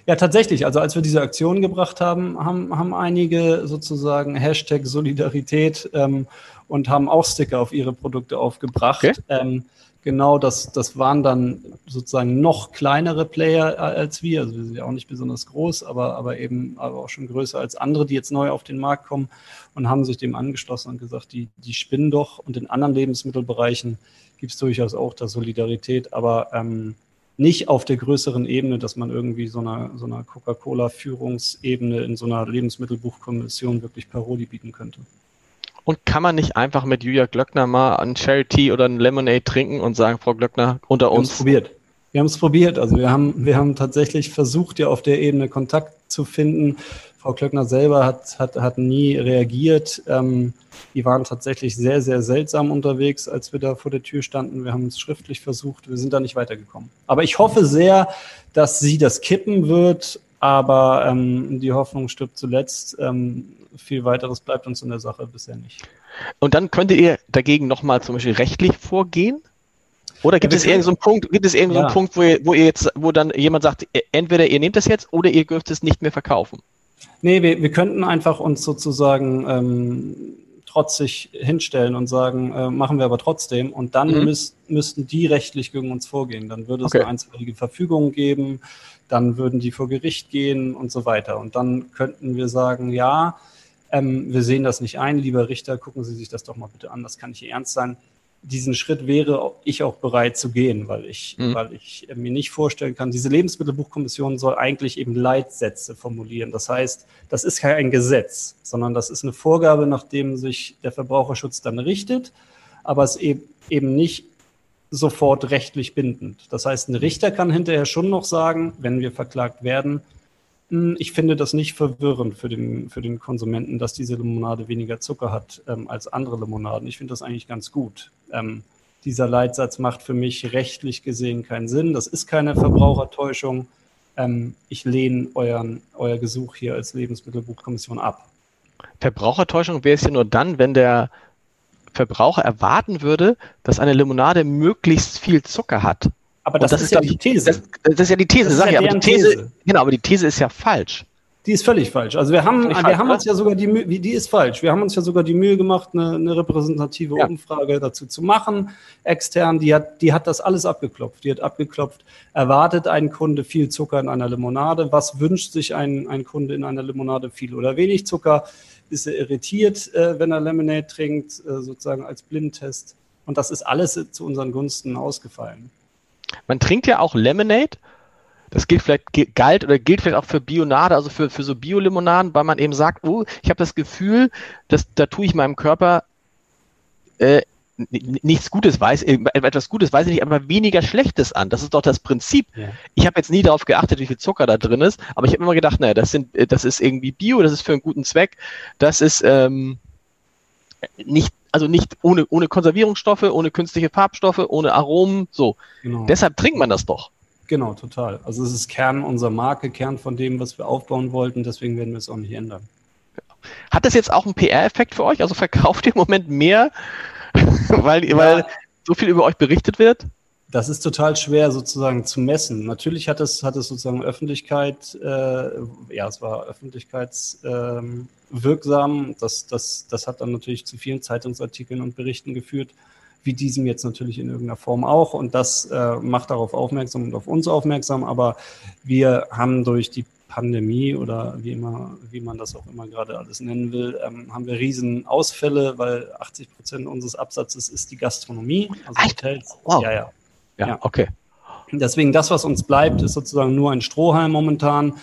Ja, tatsächlich. Also als wir diese Aktion gebracht haben, haben, haben einige sozusagen Hashtag Solidarität ähm, und haben auch Sticker auf ihre Produkte aufgebracht. Okay. Ähm, genau, das, das waren dann sozusagen noch kleinere Player als wir. Also wir sind ja auch nicht besonders groß, aber, aber eben aber auch schon größer als andere, die jetzt neu auf den Markt kommen und haben sich dem angeschlossen und gesagt, die, die spinnen doch. Und in anderen Lebensmittelbereichen gibt es durchaus auch da Solidarität, aber ähm, nicht auf der größeren Ebene, dass man irgendwie so einer, so einer Coca-Cola-Führungsebene in so einer Lebensmittelbuchkommission wirklich Parodie bieten könnte. Und kann man nicht einfach mit Julia Glöckner mal ein Charity oder ein Lemonade trinken und sagen, Frau Glöckner, unter uns? Wir haben es probiert. Wir haben es probiert. Also wir haben, wir haben tatsächlich versucht, ja auf der Ebene Kontakt zu finden. Frau Klöckner selber hat, hat, hat nie reagiert. Ähm, die waren tatsächlich sehr, sehr seltsam unterwegs, als wir da vor der Tür standen. Wir haben es schriftlich versucht. Wir sind da nicht weitergekommen. Aber ich hoffe sehr, dass sie das kippen wird. Aber ähm, die Hoffnung stirbt zuletzt. Ähm, viel weiteres bleibt uns in der Sache bisher nicht. Und dann könntet ihr dagegen nochmal zum Beispiel rechtlich vorgehen? Oder gibt ja, es irgendeinen so Punkt, gibt es irgendeinen ja. so Punkt, wo ihr, wo ihr jetzt, wo dann jemand sagt, entweder ihr nehmt das jetzt oder ihr dürft es nicht mehr verkaufen? Nee, wir, wir könnten einfach uns sozusagen ähm, trotzig hinstellen und sagen, äh, machen wir aber trotzdem. Und dann mhm. müß, müssten die rechtlich gegen uns vorgehen. Dann würde es okay. eine einstweilige Verfügung geben, dann würden die vor Gericht gehen und so weiter. Und dann könnten wir sagen, ja, ähm, wir sehen das nicht ein, lieber Richter, gucken Sie sich das doch mal bitte an, das kann nicht ernst sein diesen Schritt wäre ich auch bereit zu gehen, weil ich, mhm. weil ich mir nicht vorstellen kann, diese Lebensmittelbuchkommission soll eigentlich eben Leitsätze formulieren. Das heißt, das ist kein Gesetz, sondern das ist eine Vorgabe, nach dem sich der Verbraucherschutz dann richtet, aber es eben, eben nicht sofort rechtlich bindend. Das heißt, ein Richter kann hinterher schon noch sagen, wenn wir verklagt werden, ich finde das nicht verwirrend für den, für den Konsumenten, dass diese Limonade weniger Zucker hat ähm, als andere Limonaden. Ich finde das eigentlich ganz gut. Ähm, dieser Leitsatz macht für mich rechtlich gesehen keinen Sinn. Das ist keine Verbrauchertäuschung. Ähm, ich lehne euren, euer Gesuch hier als Lebensmittelbuchkommission ab. Verbrauchertäuschung wäre es ja nur dann, wenn der Verbraucher erwarten würde, dass eine Limonade möglichst viel Zucker hat. Aber das, das ist, ja die These. Das, das, ist ja die These, sag ja ich. Aber die These, These, Genau, aber die These ist ja falsch. Die ist völlig falsch. Also wir haben, wir falsch, haben uns ja sogar die Mühe, die ist falsch. Wir haben uns ja sogar die Mühe gemacht, eine, eine repräsentative ja. Umfrage dazu zu machen, extern. Die hat, die hat das alles abgeklopft. Die hat abgeklopft, erwartet ein Kunde viel Zucker in einer Limonade? Was wünscht sich ein, ein Kunde in einer Limonade? Viel oder wenig Zucker? Ist er irritiert, äh, wenn er Lemonade trinkt, äh, sozusagen als Blindtest? Und das ist alles zu unseren Gunsten ausgefallen. Man trinkt ja auch Lemonade. Das gilt vielleicht galt oder gilt vielleicht auch für Bionade, also für, für so Bio-Limonaden, weil man eben sagt, oh, ich habe das Gefühl, dass da tue ich meinem Körper äh, nichts Gutes weiß, äh, etwas Gutes weiß ich nicht, aber weniger Schlechtes an. Das ist doch das Prinzip. Ja. Ich habe jetzt nie darauf geachtet, wie viel Zucker da drin ist, aber ich habe immer gedacht, naja, das sind, äh, das ist irgendwie Bio, das ist für einen guten Zweck, das ist ähm, nicht also nicht ohne, ohne Konservierungsstoffe, ohne künstliche Farbstoffe, ohne Aromen, so. Genau. Deshalb trinkt man das doch. Genau, total. Also es ist Kern unserer Marke, Kern von dem, was wir aufbauen wollten, deswegen werden wir es auch nicht ändern. Hat das jetzt auch einen PR-Effekt für euch? Also verkauft ihr im Moment mehr, weil, ja. weil so viel über euch berichtet wird? Das ist total schwer sozusagen zu messen. Natürlich hat es, hat es sozusagen Öffentlichkeit, äh, ja, es war öffentlichkeitswirksam. Ähm, das, das, das hat dann natürlich zu vielen Zeitungsartikeln und Berichten geführt, wie diesem jetzt natürlich in irgendeiner Form auch. Und das äh, macht darauf aufmerksam und auf uns aufmerksam. Aber wir haben durch die Pandemie oder wie immer, wie man das auch immer gerade alles nennen will, ähm, haben wir riesen Ausfälle, weil 80 Prozent unseres Absatzes ist die Gastronomie, also? Hotels. Wow. Ja, ja. Ja, ja, okay. Deswegen das, was uns bleibt, ist sozusagen nur ein Strohhalm momentan.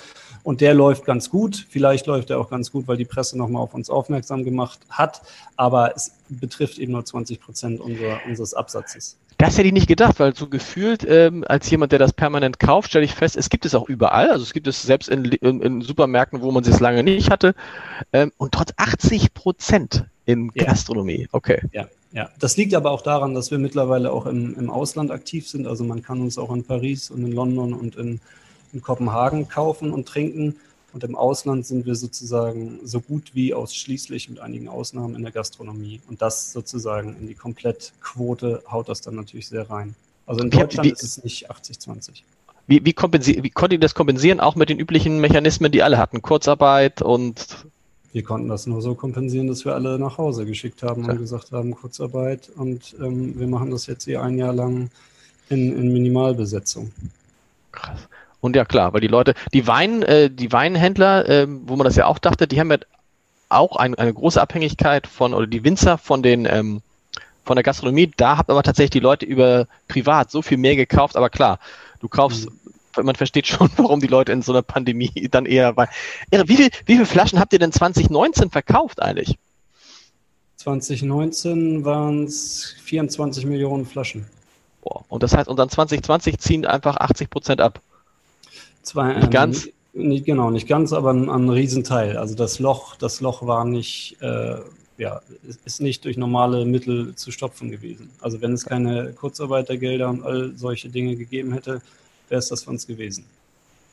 Und der läuft ganz gut. Vielleicht läuft er auch ganz gut, weil die Presse nochmal auf uns aufmerksam gemacht hat. Aber es betrifft eben nur 20 Prozent unser, unseres Absatzes. Das hätte ich nicht gedacht, weil so gefühlt, ähm, als jemand, der das permanent kauft, stelle ich fest, es gibt es auch überall. Also es gibt es selbst in, in, in Supermärkten, wo man es lange nicht hatte. Ähm, und trotz 80 Prozent in Gastronomie. Okay. Ja, ja, das liegt aber auch daran, dass wir mittlerweile auch im, im Ausland aktiv sind. Also man kann uns auch in Paris und in London und in, in Kopenhagen kaufen und trinken. Und im Ausland sind wir sozusagen so gut wie ausschließlich mit einigen Ausnahmen in der Gastronomie. Und das sozusagen in die Komplettquote haut das dann natürlich sehr rein. Also in Deutschland wie, ist es nicht 80-20. Wie, wie, wie konnte ihr das kompensieren, auch mit den üblichen Mechanismen, die alle hatten? Kurzarbeit und wir konnten das nur so kompensieren, dass wir alle nach Hause geschickt haben und gesagt haben, Kurzarbeit und ähm, wir machen das jetzt hier ein Jahr lang in, in Minimalbesetzung. Krass. Und ja klar, weil die Leute, die Wein, äh, die Weinhändler, äh, wo man das ja auch dachte, die haben ja auch ein, eine große Abhängigkeit von, oder die Winzer von den ähm, von der Gastronomie, da habt aber tatsächlich die Leute über privat so viel mehr gekauft, aber klar, du kaufst mhm man versteht schon, warum die Leute in so einer Pandemie dann eher. Wie, viel, wie viele Flaschen habt ihr denn 2019 verkauft eigentlich? 2019 waren es 24 Millionen Flaschen. Boah, und das heißt, und dann 2020 ziehen einfach 80 Prozent ab. Zwei, nicht ähm, ganz? Nicht, genau, nicht ganz, aber ein, ein Riesenteil. Also das Loch, das Loch war nicht, äh, ja, ist nicht durch normale Mittel zu stopfen gewesen. Also wenn es keine Kurzarbeitergelder und all solche Dinge gegeben hätte, wäre es das für uns gewesen.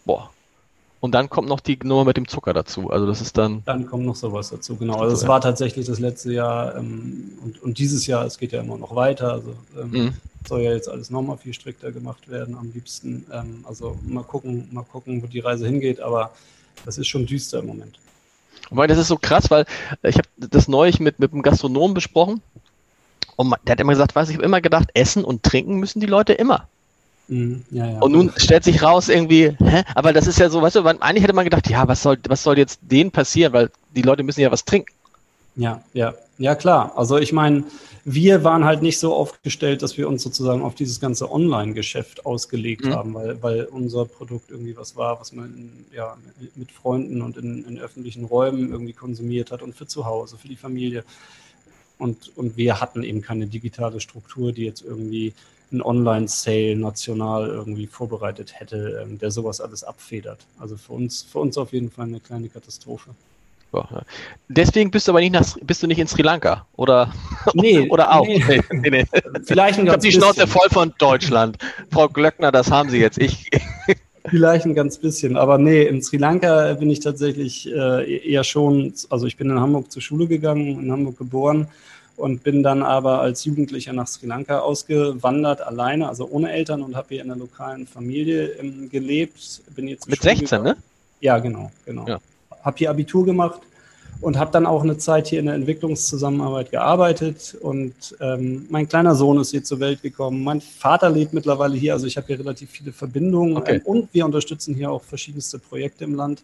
Boah. Und dann kommt noch die Nummer mit dem Zucker dazu. Also das ist dann. Dann kommt noch sowas dazu, genau. Also es war tatsächlich das letzte Jahr ähm, und, und dieses Jahr, es geht ja immer noch weiter. Also ähm, mhm. soll ja jetzt alles nochmal viel strikter gemacht werden am liebsten. Ähm, also mal gucken, mal gucken, wo die Reise hingeht, aber das ist schon düster im Moment. Weil das ist so krass, weil ich habe das neulich mit, mit einem Gastronomen besprochen und der hat immer gesagt, weiß ich habe immer gedacht, essen und trinken müssen die Leute immer. Mhm, ja, ja. Und nun stellt sich raus irgendwie, hä? aber das ist ja so, weißt du, eigentlich hätte man gedacht, ja, was soll, was soll jetzt denen passieren, weil die Leute müssen ja was trinken. Ja, ja, ja klar. Also ich meine, wir waren halt nicht so aufgestellt, dass wir uns sozusagen auf dieses ganze Online-Geschäft ausgelegt mhm. haben, weil, weil unser Produkt irgendwie was war, was man ja, mit Freunden und in, in öffentlichen Räumen irgendwie konsumiert hat und für zu Hause, für die Familie. Und, und wir hatten eben keine digitale Struktur, die jetzt irgendwie einen Online-Sale national irgendwie vorbereitet hätte, ähm, der sowas alles abfedert. Also für uns, für uns auf jeden Fall eine kleine Katastrophe. Deswegen bist du aber nicht nach, bist du nicht in Sri Lanka oder nee, oder auch. Nee. Nee, nee. Vielleicht ein ich habe die Schnauze voll von Deutschland. Frau Glöckner, das haben Sie jetzt. Ich Vielleicht ein ganz bisschen, aber nee, in Sri Lanka bin ich tatsächlich äh, eher schon, also ich bin in Hamburg zur Schule gegangen, in Hamburg geboren und bin dann aber als Jugendlicher nach Sri Lanka ausgewandert, alleine, also ohne Eltern und habe hier in einer lokalen Familie ähm, gelebt. Bin jetzt Mit 16, gegangen. ne? Ja, genau, genau. Ja. Habe hier Abitur gemacht und habe dann auch eine Zeit hier in der Entwicklungszusammenarbeit gearbeitet. Und ähm, mein kleiner Sohn ist hier zur Welt gekommen. Mein Vater lebt mittlerweile hier, also ich habe hier relativ viele Verbindungen okay. und wir unterstützen hier auch verschiedenste Projekte im Land.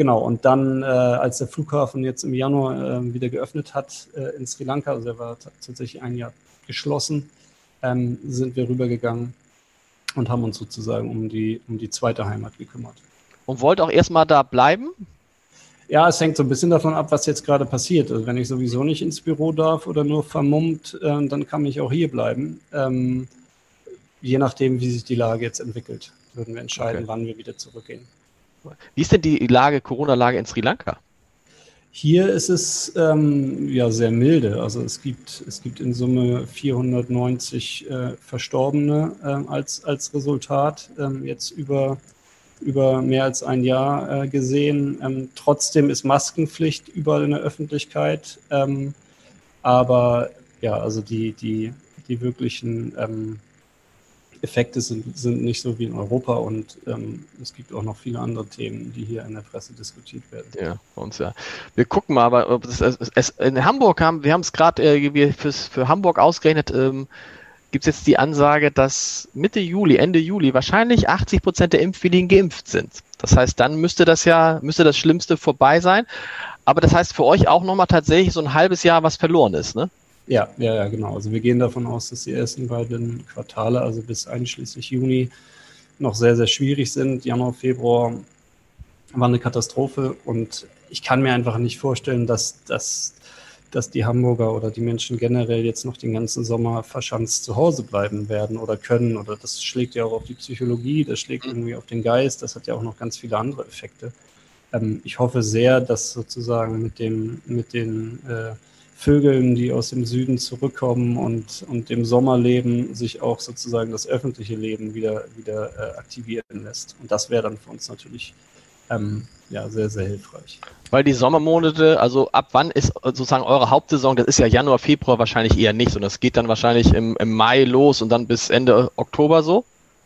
Genau, und dann, äh, als der Flughafen jetzt im Januar äh, wieder geöffnet hat äh, in Sri Lanka, also er war tatsächlich ein Jahr geschlossen, ähm, sind wir rübergegangen und haben uns sozusagen um die, um die zweite Heimat gekümmert. Und wollt auch erstmal da bleiben? Ja, es hängt so ein bisschen davon ab, was jetzt gerade passiert. Also wenn ich sowieso nicht ins Büro darf oder nur vermummt, äh, dann kann ich auch hier bleiben. Ähm, je nachdem, wie sich die Lage jetzt entwickelt, würden wir entscheiden, okay. wann wir wieder zurückgehen. Wie ist denn die Lage, Corona-Lage in Sri Lanka? Hier ist es ähm, ja sehr milde. Also es gibt, es gibt in Summe 490 äh, Verstorbene äh, als, als Resultat ähm, jetzt über, über mehr als ein Jahr äh, gesehen. Ähm, trotzdem ist Maskenpflicht überall in der Öffentlichkeit. Ähm, aber ja, also die, die, die wirklichen ähm, Effekte sind, sind nicht so wie in Europa und ähm, es gibt auch noch viele andere Themen, die hier in der Presse diskutiert werden. Ja, bei uns ja. Wir gucken mal, aber es, es, in Hamburg haben, wir haben es gerade äh, für Hamburg ausgerechnet, ähm, gibt es jetzt die Ansage, dass Mitte Juli, Ende Juli wahrscheinlich 80 Prozent der Impfwilligen geimpft sind. Das heißt, dann müsste das ja, müsste das Schlimmste vorbei sein. Aber das heißt für euch auch nochmal tatsächlich so ein halbes Jahr, was verloren ist, ne? Ja, ja, ja, genau. Also wir gehen davon aus, dass die ersten beiden Quartale, also bis einschließlich Juni, noch sehr, sehr schwierig sind. Januar, Februar war eine Katastrophe und ich kann mir einfach nicht vorstellen, dass, dass, dass die Hamburger oder die Menschen generell jetzt noch den ganzen Sommer verschanzt zu Hause bleiben werden oder können. Oder das schlägt ja auch auf die Psychologie, das schlägt mhm. irgendwie auf den Geist, das hat ja auch noch ganz viele andere Effekte. Ähm, ich hoffe sehr, dass sozusagen mit dem, mit den äh, Vögeln, die aus dem Süden zurückkommen und, und dem Sommerleben sich auch sozusagen das öffentliche Leben wieder, wieder äh, aktivieren lässt. Und das wäre dann für uns natürlich ähm, ja, sehr, sehr hilfreich. Weil die Sommermonate, also ab wann ist sozusagen eure Hauptsaison? Das ist ja Januar, Februar wahrscheinlich eher nicht, sondern es geht dann wahrscheinlich im, im Mai los und dann bis Ende Oktober so?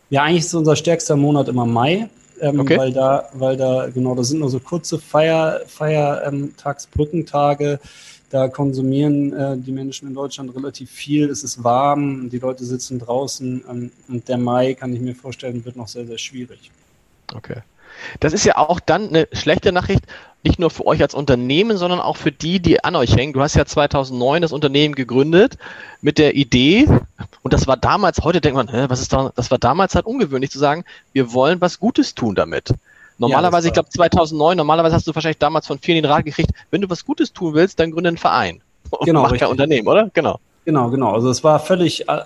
Ja, eigentlich ist unser stärkster Monat immer Mai. Ähm, okay. weil da, weil da, genau, das sind nur so kurze Feier, Feiertagsbrückentage. Ähm, da konsumieren äh, die Menschen in Deutschland relativ viel. Es ist warm, die Leute sitzen draußen ähm, und der Mai, kann ich mir vorstellen, wird noch sehr, sehr schwierig. Okay. Das ist ja auch dann eine schlechte Nachricht, nicht nur für euch als Unternehmen, sondern auch für die, die an euch hängen. Du hast ja 2009 das Unternehmen gegründet mit der Idee, und das war damals, heute denkt man, hä, was ist da, das war damals halt ungewöhnlich zu sagen, wir wollen was Gutes tun damit. Normalerweise, ja, ich glaube 2009, normalerweise hast du wahrscheinlich damals von vielen den Rat gekriegt, wenn du was Gutes tun willst, dann gründe einen Verein. Genau. Mach kein Unternehmen, oder? Genau. Genau, genau. Also es war völlig, äh,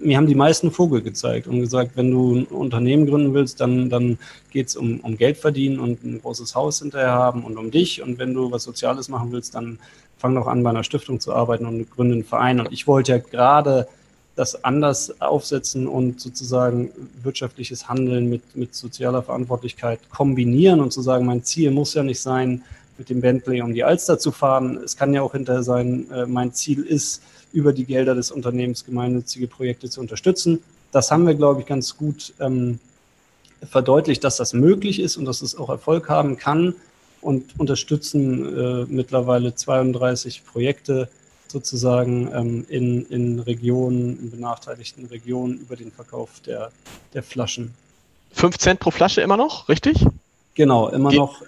mir haben die meisten Vogel gezeigt und gesagt, wenn du ein Unternehmen gründen willst, dann, dann geht es um, um Geld verdienen und ein großes Haus hinterher haben und um dich. Und wenn du was Soziales machen willst, dann fang doch an, bei einer Stiftung zu arbeiten und gründe einen Verein. Und ich wollte ja gerade das anders aufsetzen und sozusagen wirtschaftliches Handeln mit, mit sozialer Verantwortlichkeit kombinieren und zu sagen, mein Ziel muss ja nicht sein, mit dem Bentley um die Alster zu fahren. Es kann ja auch hinterher sein, äh, mein Ziel ist, über die Gelder des Unternehmens gemeinnützige Projekte zu unterstützen. Das haben wir, glaube ich, ganz gut ähm, verdeutlicht, dass das möglich ist und dass es auch Erfolg haben kann und unterstützen äh, mittlerweile 32 Projekte sozusagen ähm, in, in Regionen, in benachteiligten Regionen über den Verkauf der, der Flaschen. 5 Cent pro Flasche immer noch, richtig? Genau, immer Ge noch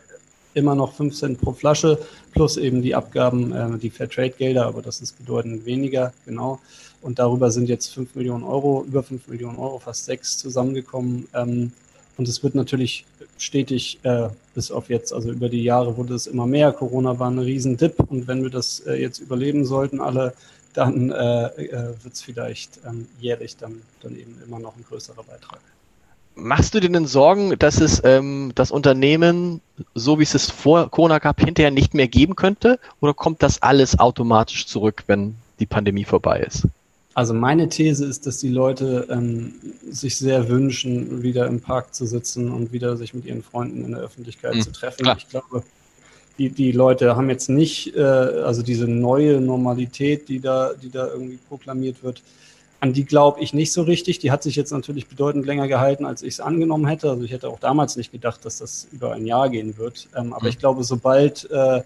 immer noch 5 Cent pro Flasche plus eben die Abgaben, äh, die Fairtrade-Gelder, aber das ist bedeutend weniger, genau. Und darüber sind jetzt 5 Millionen Euro, über 5 Millionen Euro, fast 6 zusammengekommen. Ähm, und es wird natürlich stetig äh, bis auf jetzt, also über die Jahre wurde es immer mehr. Corona war ein Riesendip und wenn wir das äh, jetzt überleben sollten, alle, dann äh, äh wird es vielleicht ähm, jährlich dann, dann eben immer noch ein größerer Beitrag. Machst du dir denn Sorgen, dass es ähm, das Unternehmen, so wie es es vor Corona gab, hinterher nicht mehr geben könnte? Oder kommt das alles automatisch zurück, wenn die Pandemie vorbei ist? Also meine These ist, dass die Leute ähm, sich sehr wünschen, wieder im Park zu sitzen und wieder sich mit ihren Freunden in der Öffentlichkeit mhm. zu treffen. Klar. Ich glaube, die, die Leute haben jetzt nicht, äh, also diese neue Normalität, die da, die da irgendwie proklamiert wird, an die glaube ich nicht so richtig. Die hat sich jetzt natürlich bedeutend länger gehalten, als ich es angenommen hätte. Also ich hätte auch damals nicht gedacht, dass das über ein Jahr gehen wird. Ähm, aber mhm. ich glaube, sobald äh,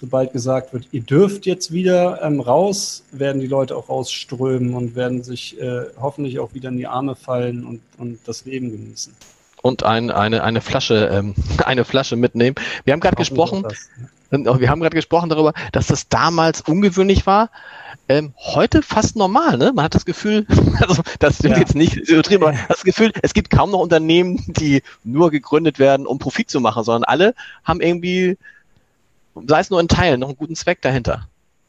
sobald gesagt wird, ihr dürft jetzt wieder ähm, raus, werden die Leute auch rausströmen und werden sich äh, hoffentlich auch wieder in die Arme fallen und, und das Leben genießen. Und ein, eine, eine Flasche, ähm, eine Flasche mitnehmen. Wir haben gerade gesprochen, das, ja. wir haben gerade gesprochen darüber, dass das damals ungewöhnlich war. Ähm, heute fast normal, ne? Man hat das Gefühl, also das stimmt ja. jetzt nicht übertrieben, aber das Gefühl, es gibt kaum noch Unternehmen, die nur gegründet werden, um Profit zu machen, sondern alle haben irgendwie sei es nur in Teilen, noch einen guten Zweck dahinter.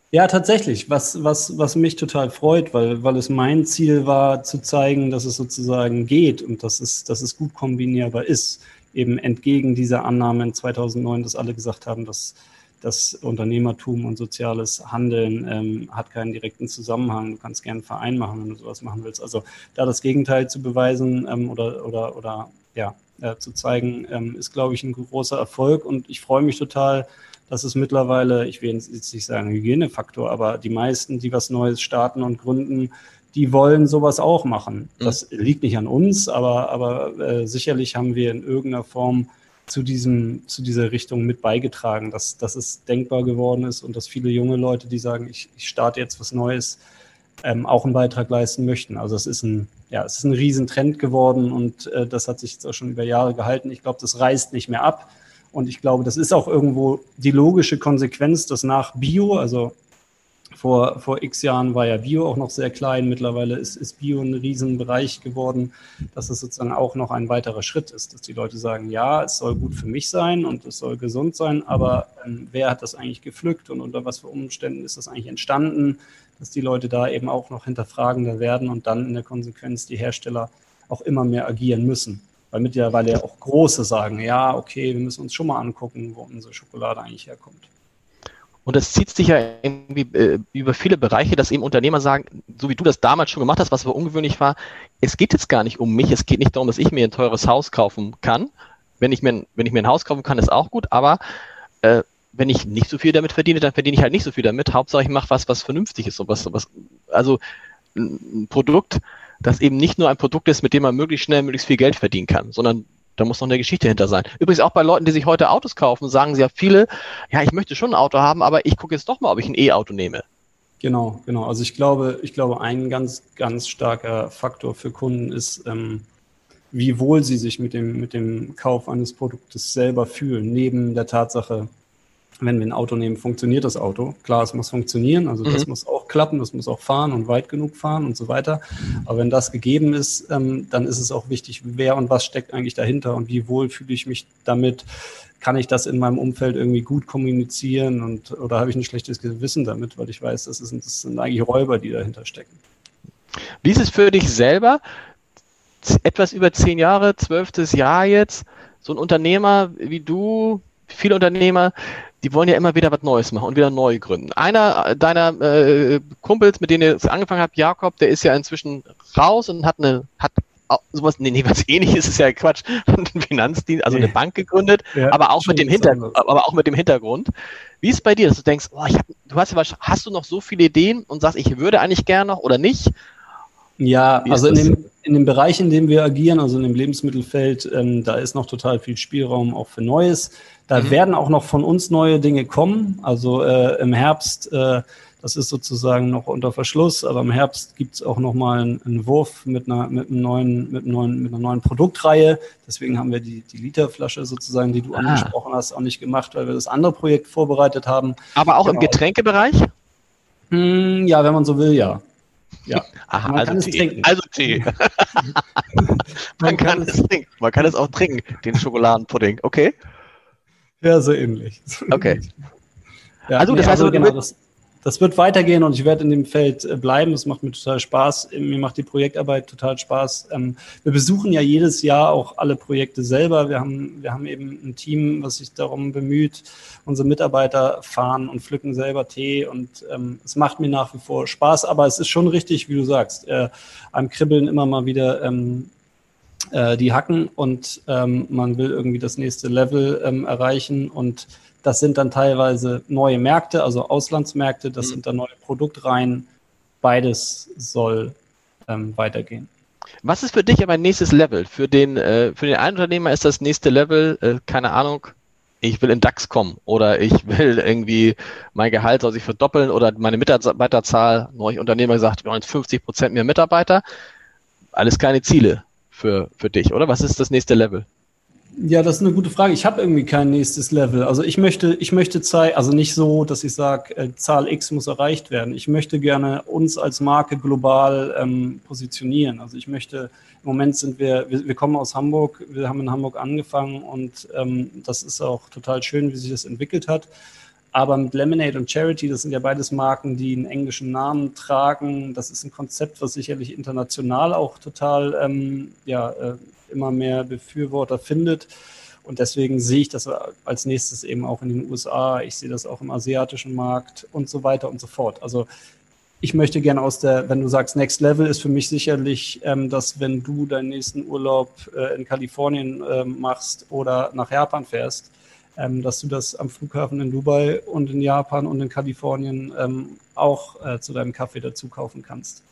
Ja, tatsächlich, was, was, was mich total freut, weil, weil es mein Ziel war, zu zeigen, dass es sozusagen geht und dass es, dass es gut kombinierbar ist. Eben entgegen dieser Annahme in 2009, dass alle gesagt haben, dass das Unternehmertum und soziales Handeln ähm, hat keinen direkten Zusammenhang. Du kannst gerne einen Verein machen, wenn du sowas machen willst. Also da das Gegenteil zu beweisen ähm, oder, oder, oder ja, äh, zu zeigen, ähm, ist, glaube ich, ein großer Erfolg. Und ich freue mich total, das ist mittlerweile, ich will jetzt nicht sagen Hygienefaktor, aber die meisten, die was Neues starten und gründen, die wollen sowas auch machen. Mhm. Das liegt nicht an uns, aber, aber äh, sicherlich haben wir in irgendeiner Form zu, diesem, zu dieser Richtung mit beigetragen, dass, dass es denkbar geworden ist und dass viele junge Leute, die sagen, ich, ich starte jetzt was Neues, ähm, auch einen Beitrag leisten möchten. Also es ist ein, ja, es ist ein Riesentrend geworden und äh, das hat sich jetzt auch schon über Jahre gehalten. Ich glaube, das reißt nicht mehr ab. Und ich glaube, das ist auch irgendwo die logische Konsequenz, dass nach Bio, also vor, vor x Jahren war ja Bio auch noch sehr klein, mittlerweile ist, ist Bio ein Riesenbereich geworden, dass es sozusagen auch noch ein weiterer Schritt ist, dass die Leute sagen, ja, es soll gut für mich sein und es soll gesund sein, aber ähm, wer hat das eigentlich gepflückt und unter was für Umständen ist das eigentlich entstanden, dass die Leute da eben auch noch hinterfragender werden und dann in der Konsequenz die Hersteller auch immer mehr agieren müssen. Weil mittlerweile ja auch Große sagen, ja, okay, wir müssen uns schon mal angucken, wo unsere Schokolade eigentlich herkommt. Und das zieht sich ja irgendwie äh, über viele Bereiche, dass eben Unternehmer sagen, so wie du das damals schon gemacht hast, was aber ungewöhnlich war, es geht jetzt gar nicht um mich, es geht nicht darum, dass ich mir ein teures Haus kaufen kann. Wenn ich mir, wenn ich mir ein Haus kaufen kann, ist auch gut, aber äh, wenn ich nicht so viel damit verdiene, dann verdiene ich halt nicht so viel damit. Hauptsache ich mache was, was vernünftig ist und was, was also ein Produkt, das eben nicht nur ein Produkt ist, mit dem man möglichst schnell möglichst viel Geld verdienen kann, sondern da muss noch eine Geschichte hinter sein. Übrigens auch bei Leuten, die sich heute Autos kaufen, sagen sie ja viele, ja, ich möchte schon ein Auto haben, aber ich gucke jetzt doch mal, ob ich ein E-Auto nehme. Genau, genau. Also ich glaube, ich glaube, ein ganz, ganz starker Faktor für Kunden ist, ähm, wie wohl sie sich mit dem, mit dem Kauf eines Produktes selber fühlen, neben der Tatsache, wenn wir ein Auto nehmen, funktioniert das Auto. Klar, es muss funktionieren, also mhm. das muss auch klappen, das muss auch fahren und weit genug fahren und so weiter. Aber wenn das gegeben ist, ähm, dann ist es auch wichtig, wer und was steckt eigentlich dahinter und wie wohl fühle ich mich damit. Kann ich das in meinem Umfeld irgendwie gut kommunizieren und oder habe ich ein schlechtes Gewissen damit, weil ich weiß, das, ist, das sind eigentlich Räuber, die dahinter stecken. Wie ist es für dich selber? Etwas über zehn Jahre, zwölftes Jahr jetzt, so ein Unternehmer wie du, viele Unternehmer, die wollen ja immer wieder was Neues machen und wieder neu gründen. Einer deiner äh, Kumpels, mit denen ihr angefangen habt, Jakob, der ist ja inzwischen raus und hat eine, hat sowas, nee, nee, was ähnliches ist ja Quatsch, ein Finanzdienst, also eine Bank gegründet, ja, aber auch mit dem Hintergrund, aber auch mit dem Hintergrund. Wie ist es bei dir, dass du denkst, oh, ich hab, du hast ja hast du noch so viele Ideen und sagst, ich würde eigentlich gerne noch oder nicht? Ja, also in dem, in dem Bereich, in dem wir agieren, also in dem Lebensmittelfeld, ähm, da ist noch total viel Spielraum auch für Neues. Da mhm. werden auch noch von uns neue Dinge kommen. Also äh, im Herbst äh, das ist sozusagen noch unter Verschluss, aber im Herbst gibt es auch nochmal einen, einen Wurf mit einer, mit, einem neuen, mit, einem neuen, mit einer neuen Produktreihe. Deswegen haben wir die, die Literflasche sozusagen, die du ah. angesprochen hast, auch nicht gemacht, weil wir das andere Projekt vorbereitet haben. Aber auch genau. im Getränkebereich? Hm, ja, wenn man so will, ja. Ja, Aha, man also kann Tee. es trinken. Also Tee. man, man kann, kann es trinken. Man kann es auch trinken, den Schokoladenpudding. Okay. Ja, so ähnlich. Okay. Ja, also, das nee, heißt, also, genau, das, das wird weitergehen und ich werde in dem Feld äh, bleiben. Es macht mir total Spaß. Mir macht die Projektarbeit total Spaß. Ähm, wir besuchen ja jedes Jahr auch alle Projekte selber. Wir haben, wir haben eben ein Team, was sich darum bemüht. Unsere Mitarbeiter fahren und pflücken selber Tee und ähm, es macht mir nach wie vor Spaß. Aber es ist schon richtig, wie du sagst, äh, einem kribbeln immer mal wieder ähm, äh, die Hacken und ähm, man will irgendwie das nächste Level ähm, erreichen und das sind dann teilweise neue Märkte, also Auslandsmärkte, das mhm. sind dann neue Produktreihen. Beides soll ähm, weitergehen. Was ist für dich aber ein nächstes Level? Für den, äh, für den einen Unternehmer ist das nächste Level, äh, keine Ahnung, ich will in DAX kommen oder ich will irgendwie mein Gehalt soll sich verdoppeln oder meine Mitarbeiterzahl, neulich Unternehmer gesagt, wir wollen jetzt 50 Prozent mehr Mitarbeiter. Alles keine Ziele für, für dich, oder? Was ist das nächste Level? Ja, das ist eine gute Frage. Ich habe irgendwie kein nächstes Level. Also ich möchte, ich möchte zeigen, also nicht so, dass ich sage, äh, Zahl X muss erreicht werden. Ich möchte gerne uns als Marke global ähm, positionieren. Also ich möchte, im Moment sind wir, wir, wir, kommen aus Hamburg, wir haben in Hamburg angefangen und ähm, das ist auch total schön, wie sich das entwickelt hat. Aber mit Lemonade und Charity, das sind ja beides Marken, die einen englischen Namen tragen. Das ist ein Konzept, was sicherlich international auch total ähm, ja, äh, immer mehr Befürworter findet. Und deswegen sehe ich das als nächstes eben auch in den USA. Ich sehe das auch im asiatischen Markt und so weiter und so fort. Also ich möchte gerne aus der, wenn du sagst Next Level, ist für mich sicherlich, ähm, dass wenn du deinen nächsten Urlaub äh, in Kalifornien äh, machst oder nach Japan fährst, ähm, dass du das am Flughafen in Dubai und in Japan und in Kalifornien ähm, auch äh, zu deinem Kaffee dazu kaufen kannst.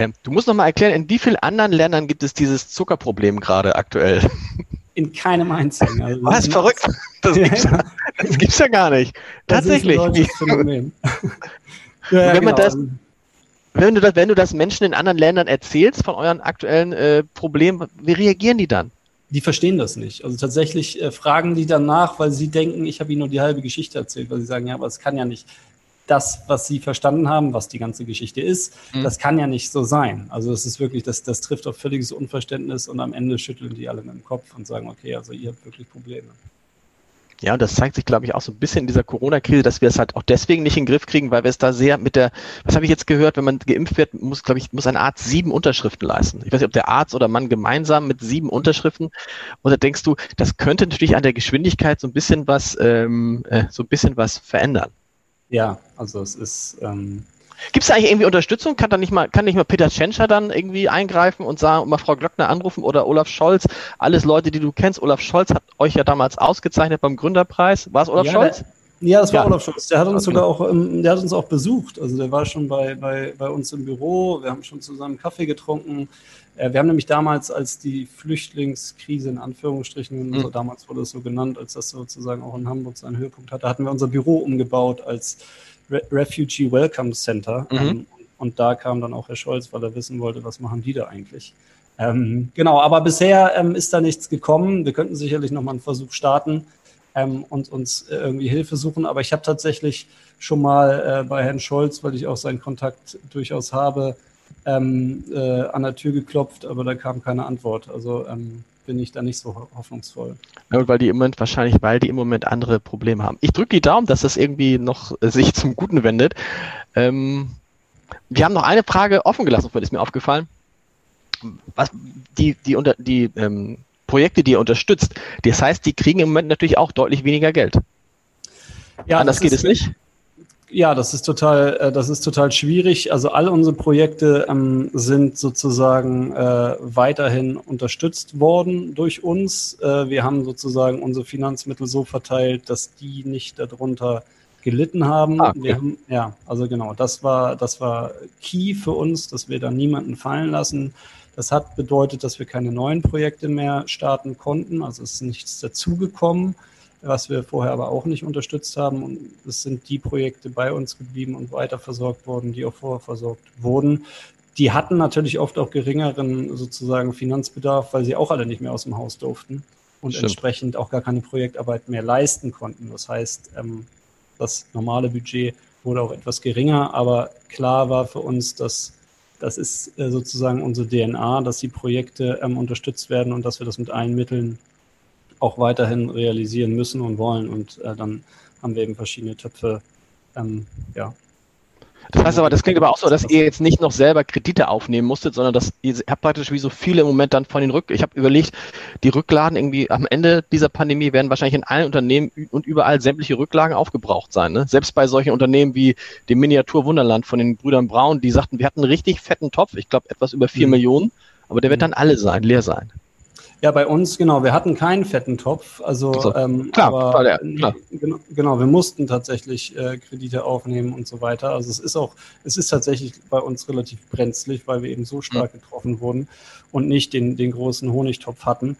Ähm, du musst noch mal erklären, in wie vielen anderen Ländern gibt es dieses Zuckerproblem gerade aktuell? In keinem einzigen. Also Was, verrückt? Das gibt's, ja, das gibt's ja gar nicht. Tatsächlich. Das ist ein Phänomen. ja, wenn, genau. das, wenn, du das, wenn du das Menschen in anderen Ländern erzählst von euren aktuellen äh, Problemen, wie reagieren die dann? Die verstehen das nicht. Also tatsächlich äh, fragen die dann nach, weil sie denken, ich habe ihnen nur die halbe Geschichte erzählt, weil sie sagen, ja, aber es kann ja nicht das, was sie verstanden haben, was die ganze Geschichte ist, mhm. das kann ja nicht so sein. Also es ist wirklich, das, das trifft auf völliges Unverständnis und am Ende schütteln die alle mit dem Kopf und sagen, okay, also ihr habt wirklich Probleme. Ja, und das zeigt sich, glaube ich, auch so ein bisschen in dieser Corona-Krise, dass wir es halt auch deswegen nicht in den Griff kriegen, weil wir es da sehr mit der, was habe ich jetzt gehört, wenn man geimpft wird, muss, glaube ich, muss ein Arzt sieben Unterschriften leisten. Ich weiß nicht, ob der Arzt oder Mann gemeinsam mit sieben Unterschriften. Oder denkst du, das könnte natürlich an der Geschwindigkeit so ein bisschen was, ähm, äh, so ein bisschen was verändern? Ja, also es ist. Ähm Gibt es da eigentlich irgendwie Unterstützung? Kann da nicht mal, kann nicht mal Peter Tschentscher dann irgendwie eingreifen und sagen, mal Frau Glöckner anrufen oder Olaf Scholz? Alles Leute, die du kennst. Olaf Scholz hat euch ja damals ausgezeichnet beim Gründerpreis. War es Olaf ja, Scholz? Ja, das war ja. Olaf Scholz. Der hat uns sogar auch, ähm, der hat uns auch besucht. Also der war schon bei, bei, bei uns im Büro. Wir haben schon zusammen Kaffee getrunken. Äh, wir haben nämlich damals, als die Flüchtlingskrise in Anführungsstrichen, mhm. also damals wurde es so genannt, als das sozusagen auch in Hamburg seinen Höhepunkt hatte, hatten wir unser Büro umgebaut als Re Refugee Welcome Center. Mhm. Ähm, und da kam dann auch Herr Scholz, weil er wissen wollte, was machen die da eigentlich. Ähm, genau, aber bisher ähm, ist da nichts gekommen. Wir könnten sicherlich nochmal einen Versuch starten ähm, und uns äh, irgendwie Hilfe suchen. Aber ich habe tatsächlich schon mal äh, bei Herrn Scholz, weil ich auch seinen Kontakt durchaus habe, ähm, äh, an der Tür geklopft, aber da kam keine Antwort. Also ähm, bin ich da nicht so hoffnungsvoll. Ja, weil die im Moment wahrscheinlich, weil die im Moment andere Probleme haben. Ich drücke die Daumen, dass das irgendwie noch äh, sich zum Guten wendet. Ähm, wir haben noch eine Frage offen gelassen, ist mir aufgefallen. Was die die unter die ähm, Projekte, die ihr unterstützt. Das heißt, die kriegen im Moment natürlich auch deutlich weniger Geld. Ja, Anders geht es nicht. Ja, das ist total, äh, das ist total schwierig. Also all unsere Projekte ähm, sind sozusagen äh, weiterhin unterstützt worden durch uns. Äh, wir haben sozusagen unsere Finanzmittel so verteilt, dass die nicht darunter gelitten haben. Ah, okay. haben. Ja, also genau, das war, das war key für uns, dass wir da niemanden fallen lassen. Das hat bedeutet, dass wir keine neuen Projekte mehr starten konnten. Also es ist nichts dazugekommen was wir vorher aber auch nicht unterstützt haben. Und es sind die Projekte bei uns geblieben und weiter versorgt worden, die auch vorher versorgt wurden. Die hatten natürlich oft auch geringeren sozusagen Finanzbedarf, weil sie auch alle nicht mehr aus dem Haus durften und Stimmt. entsprechend auch gar keine Projektarbeit mehr leisten konnten. Das heißt, ähm, das normale Budget wurde auch etwas geringer, aber klar war für uns, dass das ist äh, sozusagen unsere DNA, dass die Projekte ähm, unterstützt werden und dass wir das mit allen Mitteln auch weiterhin realisieren müssen und wollen. Und äh, dann haben wir eben verschiedene Töpfe ähm, ja, das heißt aber, das klingt aber auch so, dass ihr jetzt nicht noch selber Kredite aufnehmen musstet, sondern dass ihr habt praktisch wie so viele im Moment dann von den Rück. Ich habe überlegt, die Rücklagen irgendwie am Ende dieser Pandemie werden wahrscheinlich in allen Unternehmen und überall sämtliche Rücklagen aufgebraucht sein. Ne? Selbst bei solchen Unternehmen wie dem Miniatur Wunderland von den Brüdern Braun, die sagten, wir hatten einen richtig fetten Topf, ich glaube etwas über vier mhm. Millionen, aber der wird mhm. dann alle sein, leer sein. Ja, bei uns, genau. Wir hatten keinen fetten Topf. Also, so, ähm, klar, aber, der, klar. Genau, genau, wir mussten tatsächlich äh, Kredite aufnehmen und so weiter. Also es ist auch, es ist tatsächlich bei uns relativ brenzlig, weil wir eben so stark mhm. getroffen wurden und nicht den, den großen Honigtopf hatten.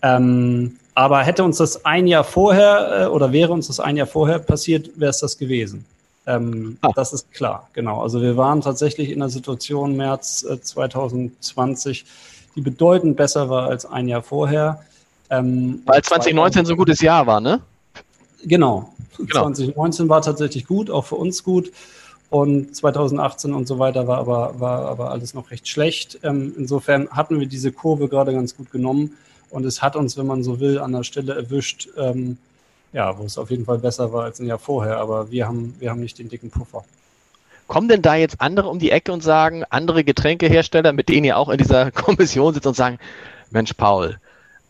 Ähm, aber hätte uns das ein Jahr vorher äh, oder wäre uns das ein Jahr vorher passiert, wäre es das gewesen. Ähm, ah. Das ist klar, genau. Also wir waren tatsächlich in der Situation März äh, 2020, die bedeutend besser war als ein Jahr vorher. Ähm, Weil 2019 so ein gutes Jahr war, ne? Genau. genau. 2019 war tatsächlich gut, auch für uns gut. Und 2018 und so weiter war aber, war aber alles noch recht schlecht. Ähm, insofern hatten wir diese Kurve gerade ganz gut genommen. Und es hat uns, wenn man so will, an der Stelle erwischt, ähm, ja, wo es auf jeden Fall besser war als ein Jahr vorher. Aber wir haben, wir haben nicht den dicken Puffer. Kommen denn da jetzt andere um die Ecke und sagen, andere Getränkehersteller, mit denen ihr auch in dieser Kommission sitzt und sagen, Mensch, Paul,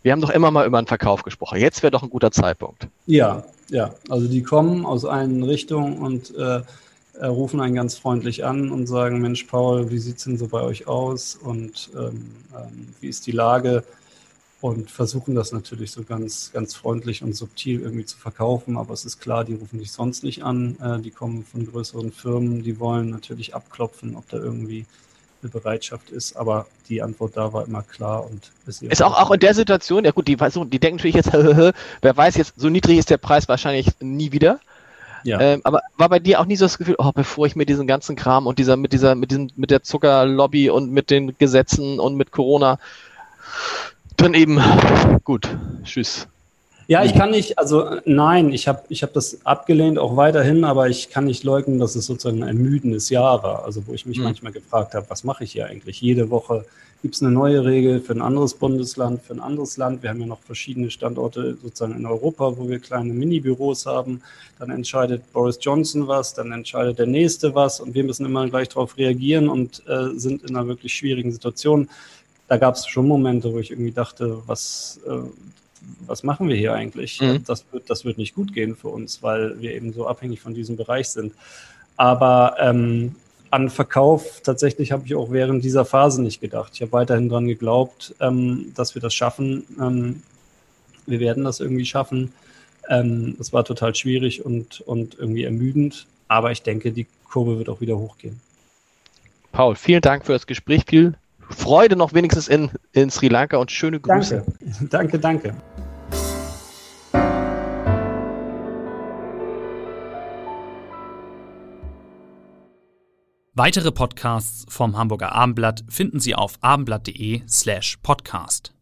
wir haben doch immer mal über einen Verkauf gesprochen. Jetzt wäre doch ein guter Zeitpunkt. Ja, ja. Also die kommen aus allen Richtungen und äh, äh rufen einen ganz freundlich an und sagen, Mensch, Paul, wie sieht es denn so bei euch aus und ähm, ähm, wie ist die Lage? Und versuchen das natürlich so ganz, ganz freundlich und subtil irgendwie zu verkaufen. Aber es ist klar, die rufen dich sonst nicht an. Äh, die kommen von größeren Firmen, die wollen natürlich abklopfen, ob da irgendwie eine Bereitschaft ist. Aber die Antwort da war immer klar und ist, ist auch, auch in der Situation, ja gut, die, die denken natürlich jetzt, wer weiß jetzt, so niedrig ist der Preis wahrscheinlich nie wieder. Ja. Ähm, aber war bei dir auch nie so das Gefühl, oh, bevor ich mir diesen ganzen Kram und dieser, mit dieser, mit diesem, mit der Zuckerlobby und mit den Gesetzen und mit Corona, dann eben gut. Tschüss. Ja, ich kann nicht, also nein, ich habe ich hab das abgelehnt, auch weiterhin, aber ich kann nicht leugnen, dass es sozusagen ein ermüdendes Jahr war. Also wo ich mich mhm. manchmal gefragt habe, was mache ich hier eigentlich? Jede Woche gibt es eine neue Regel für ein anderes Bundesland, für ein anderes Land. Wir haben ja noch verschiedene Standorte sozusagen in Europa, wo wir kleine Minibüros haben. Dann entscheidet Boris Johnson was, dann entscheidet der Nächste was und wir müssen immer gleich darauf reagieren und äh, sind in einer wirklich schwierigen Situation da gab es schon Momente, wo ich irgendwie dachte, was, äh, was machen wir hier eigentlich? Mhm. Das, wird, das wird nicht gut gehen für uns, weil wir eben so abhängig von diesem Bereich sind. Aber ähm, an Verkauf tatsächlich habe ich auch während dieser Phase nicht gedacht. Ich habe weiterhin daran geglaubt, ähm, dass wir das schaffen. Ähm, wir werden das irgendwie schaffen. Ähm, es war total schwierig und, und irgendwie ermüdend, aber ich denke, die Kurve wird auch wieder hochgehen. Paul, vielen Dank für das Gespräch. Viel Freude noch wenigstens in, in Sri Lanka und schöne Grüße. Danke, danke. danke. Weitere Podcasts vom Hamburger Abendblatt finden Sie auf abendblatt.de slash podcast.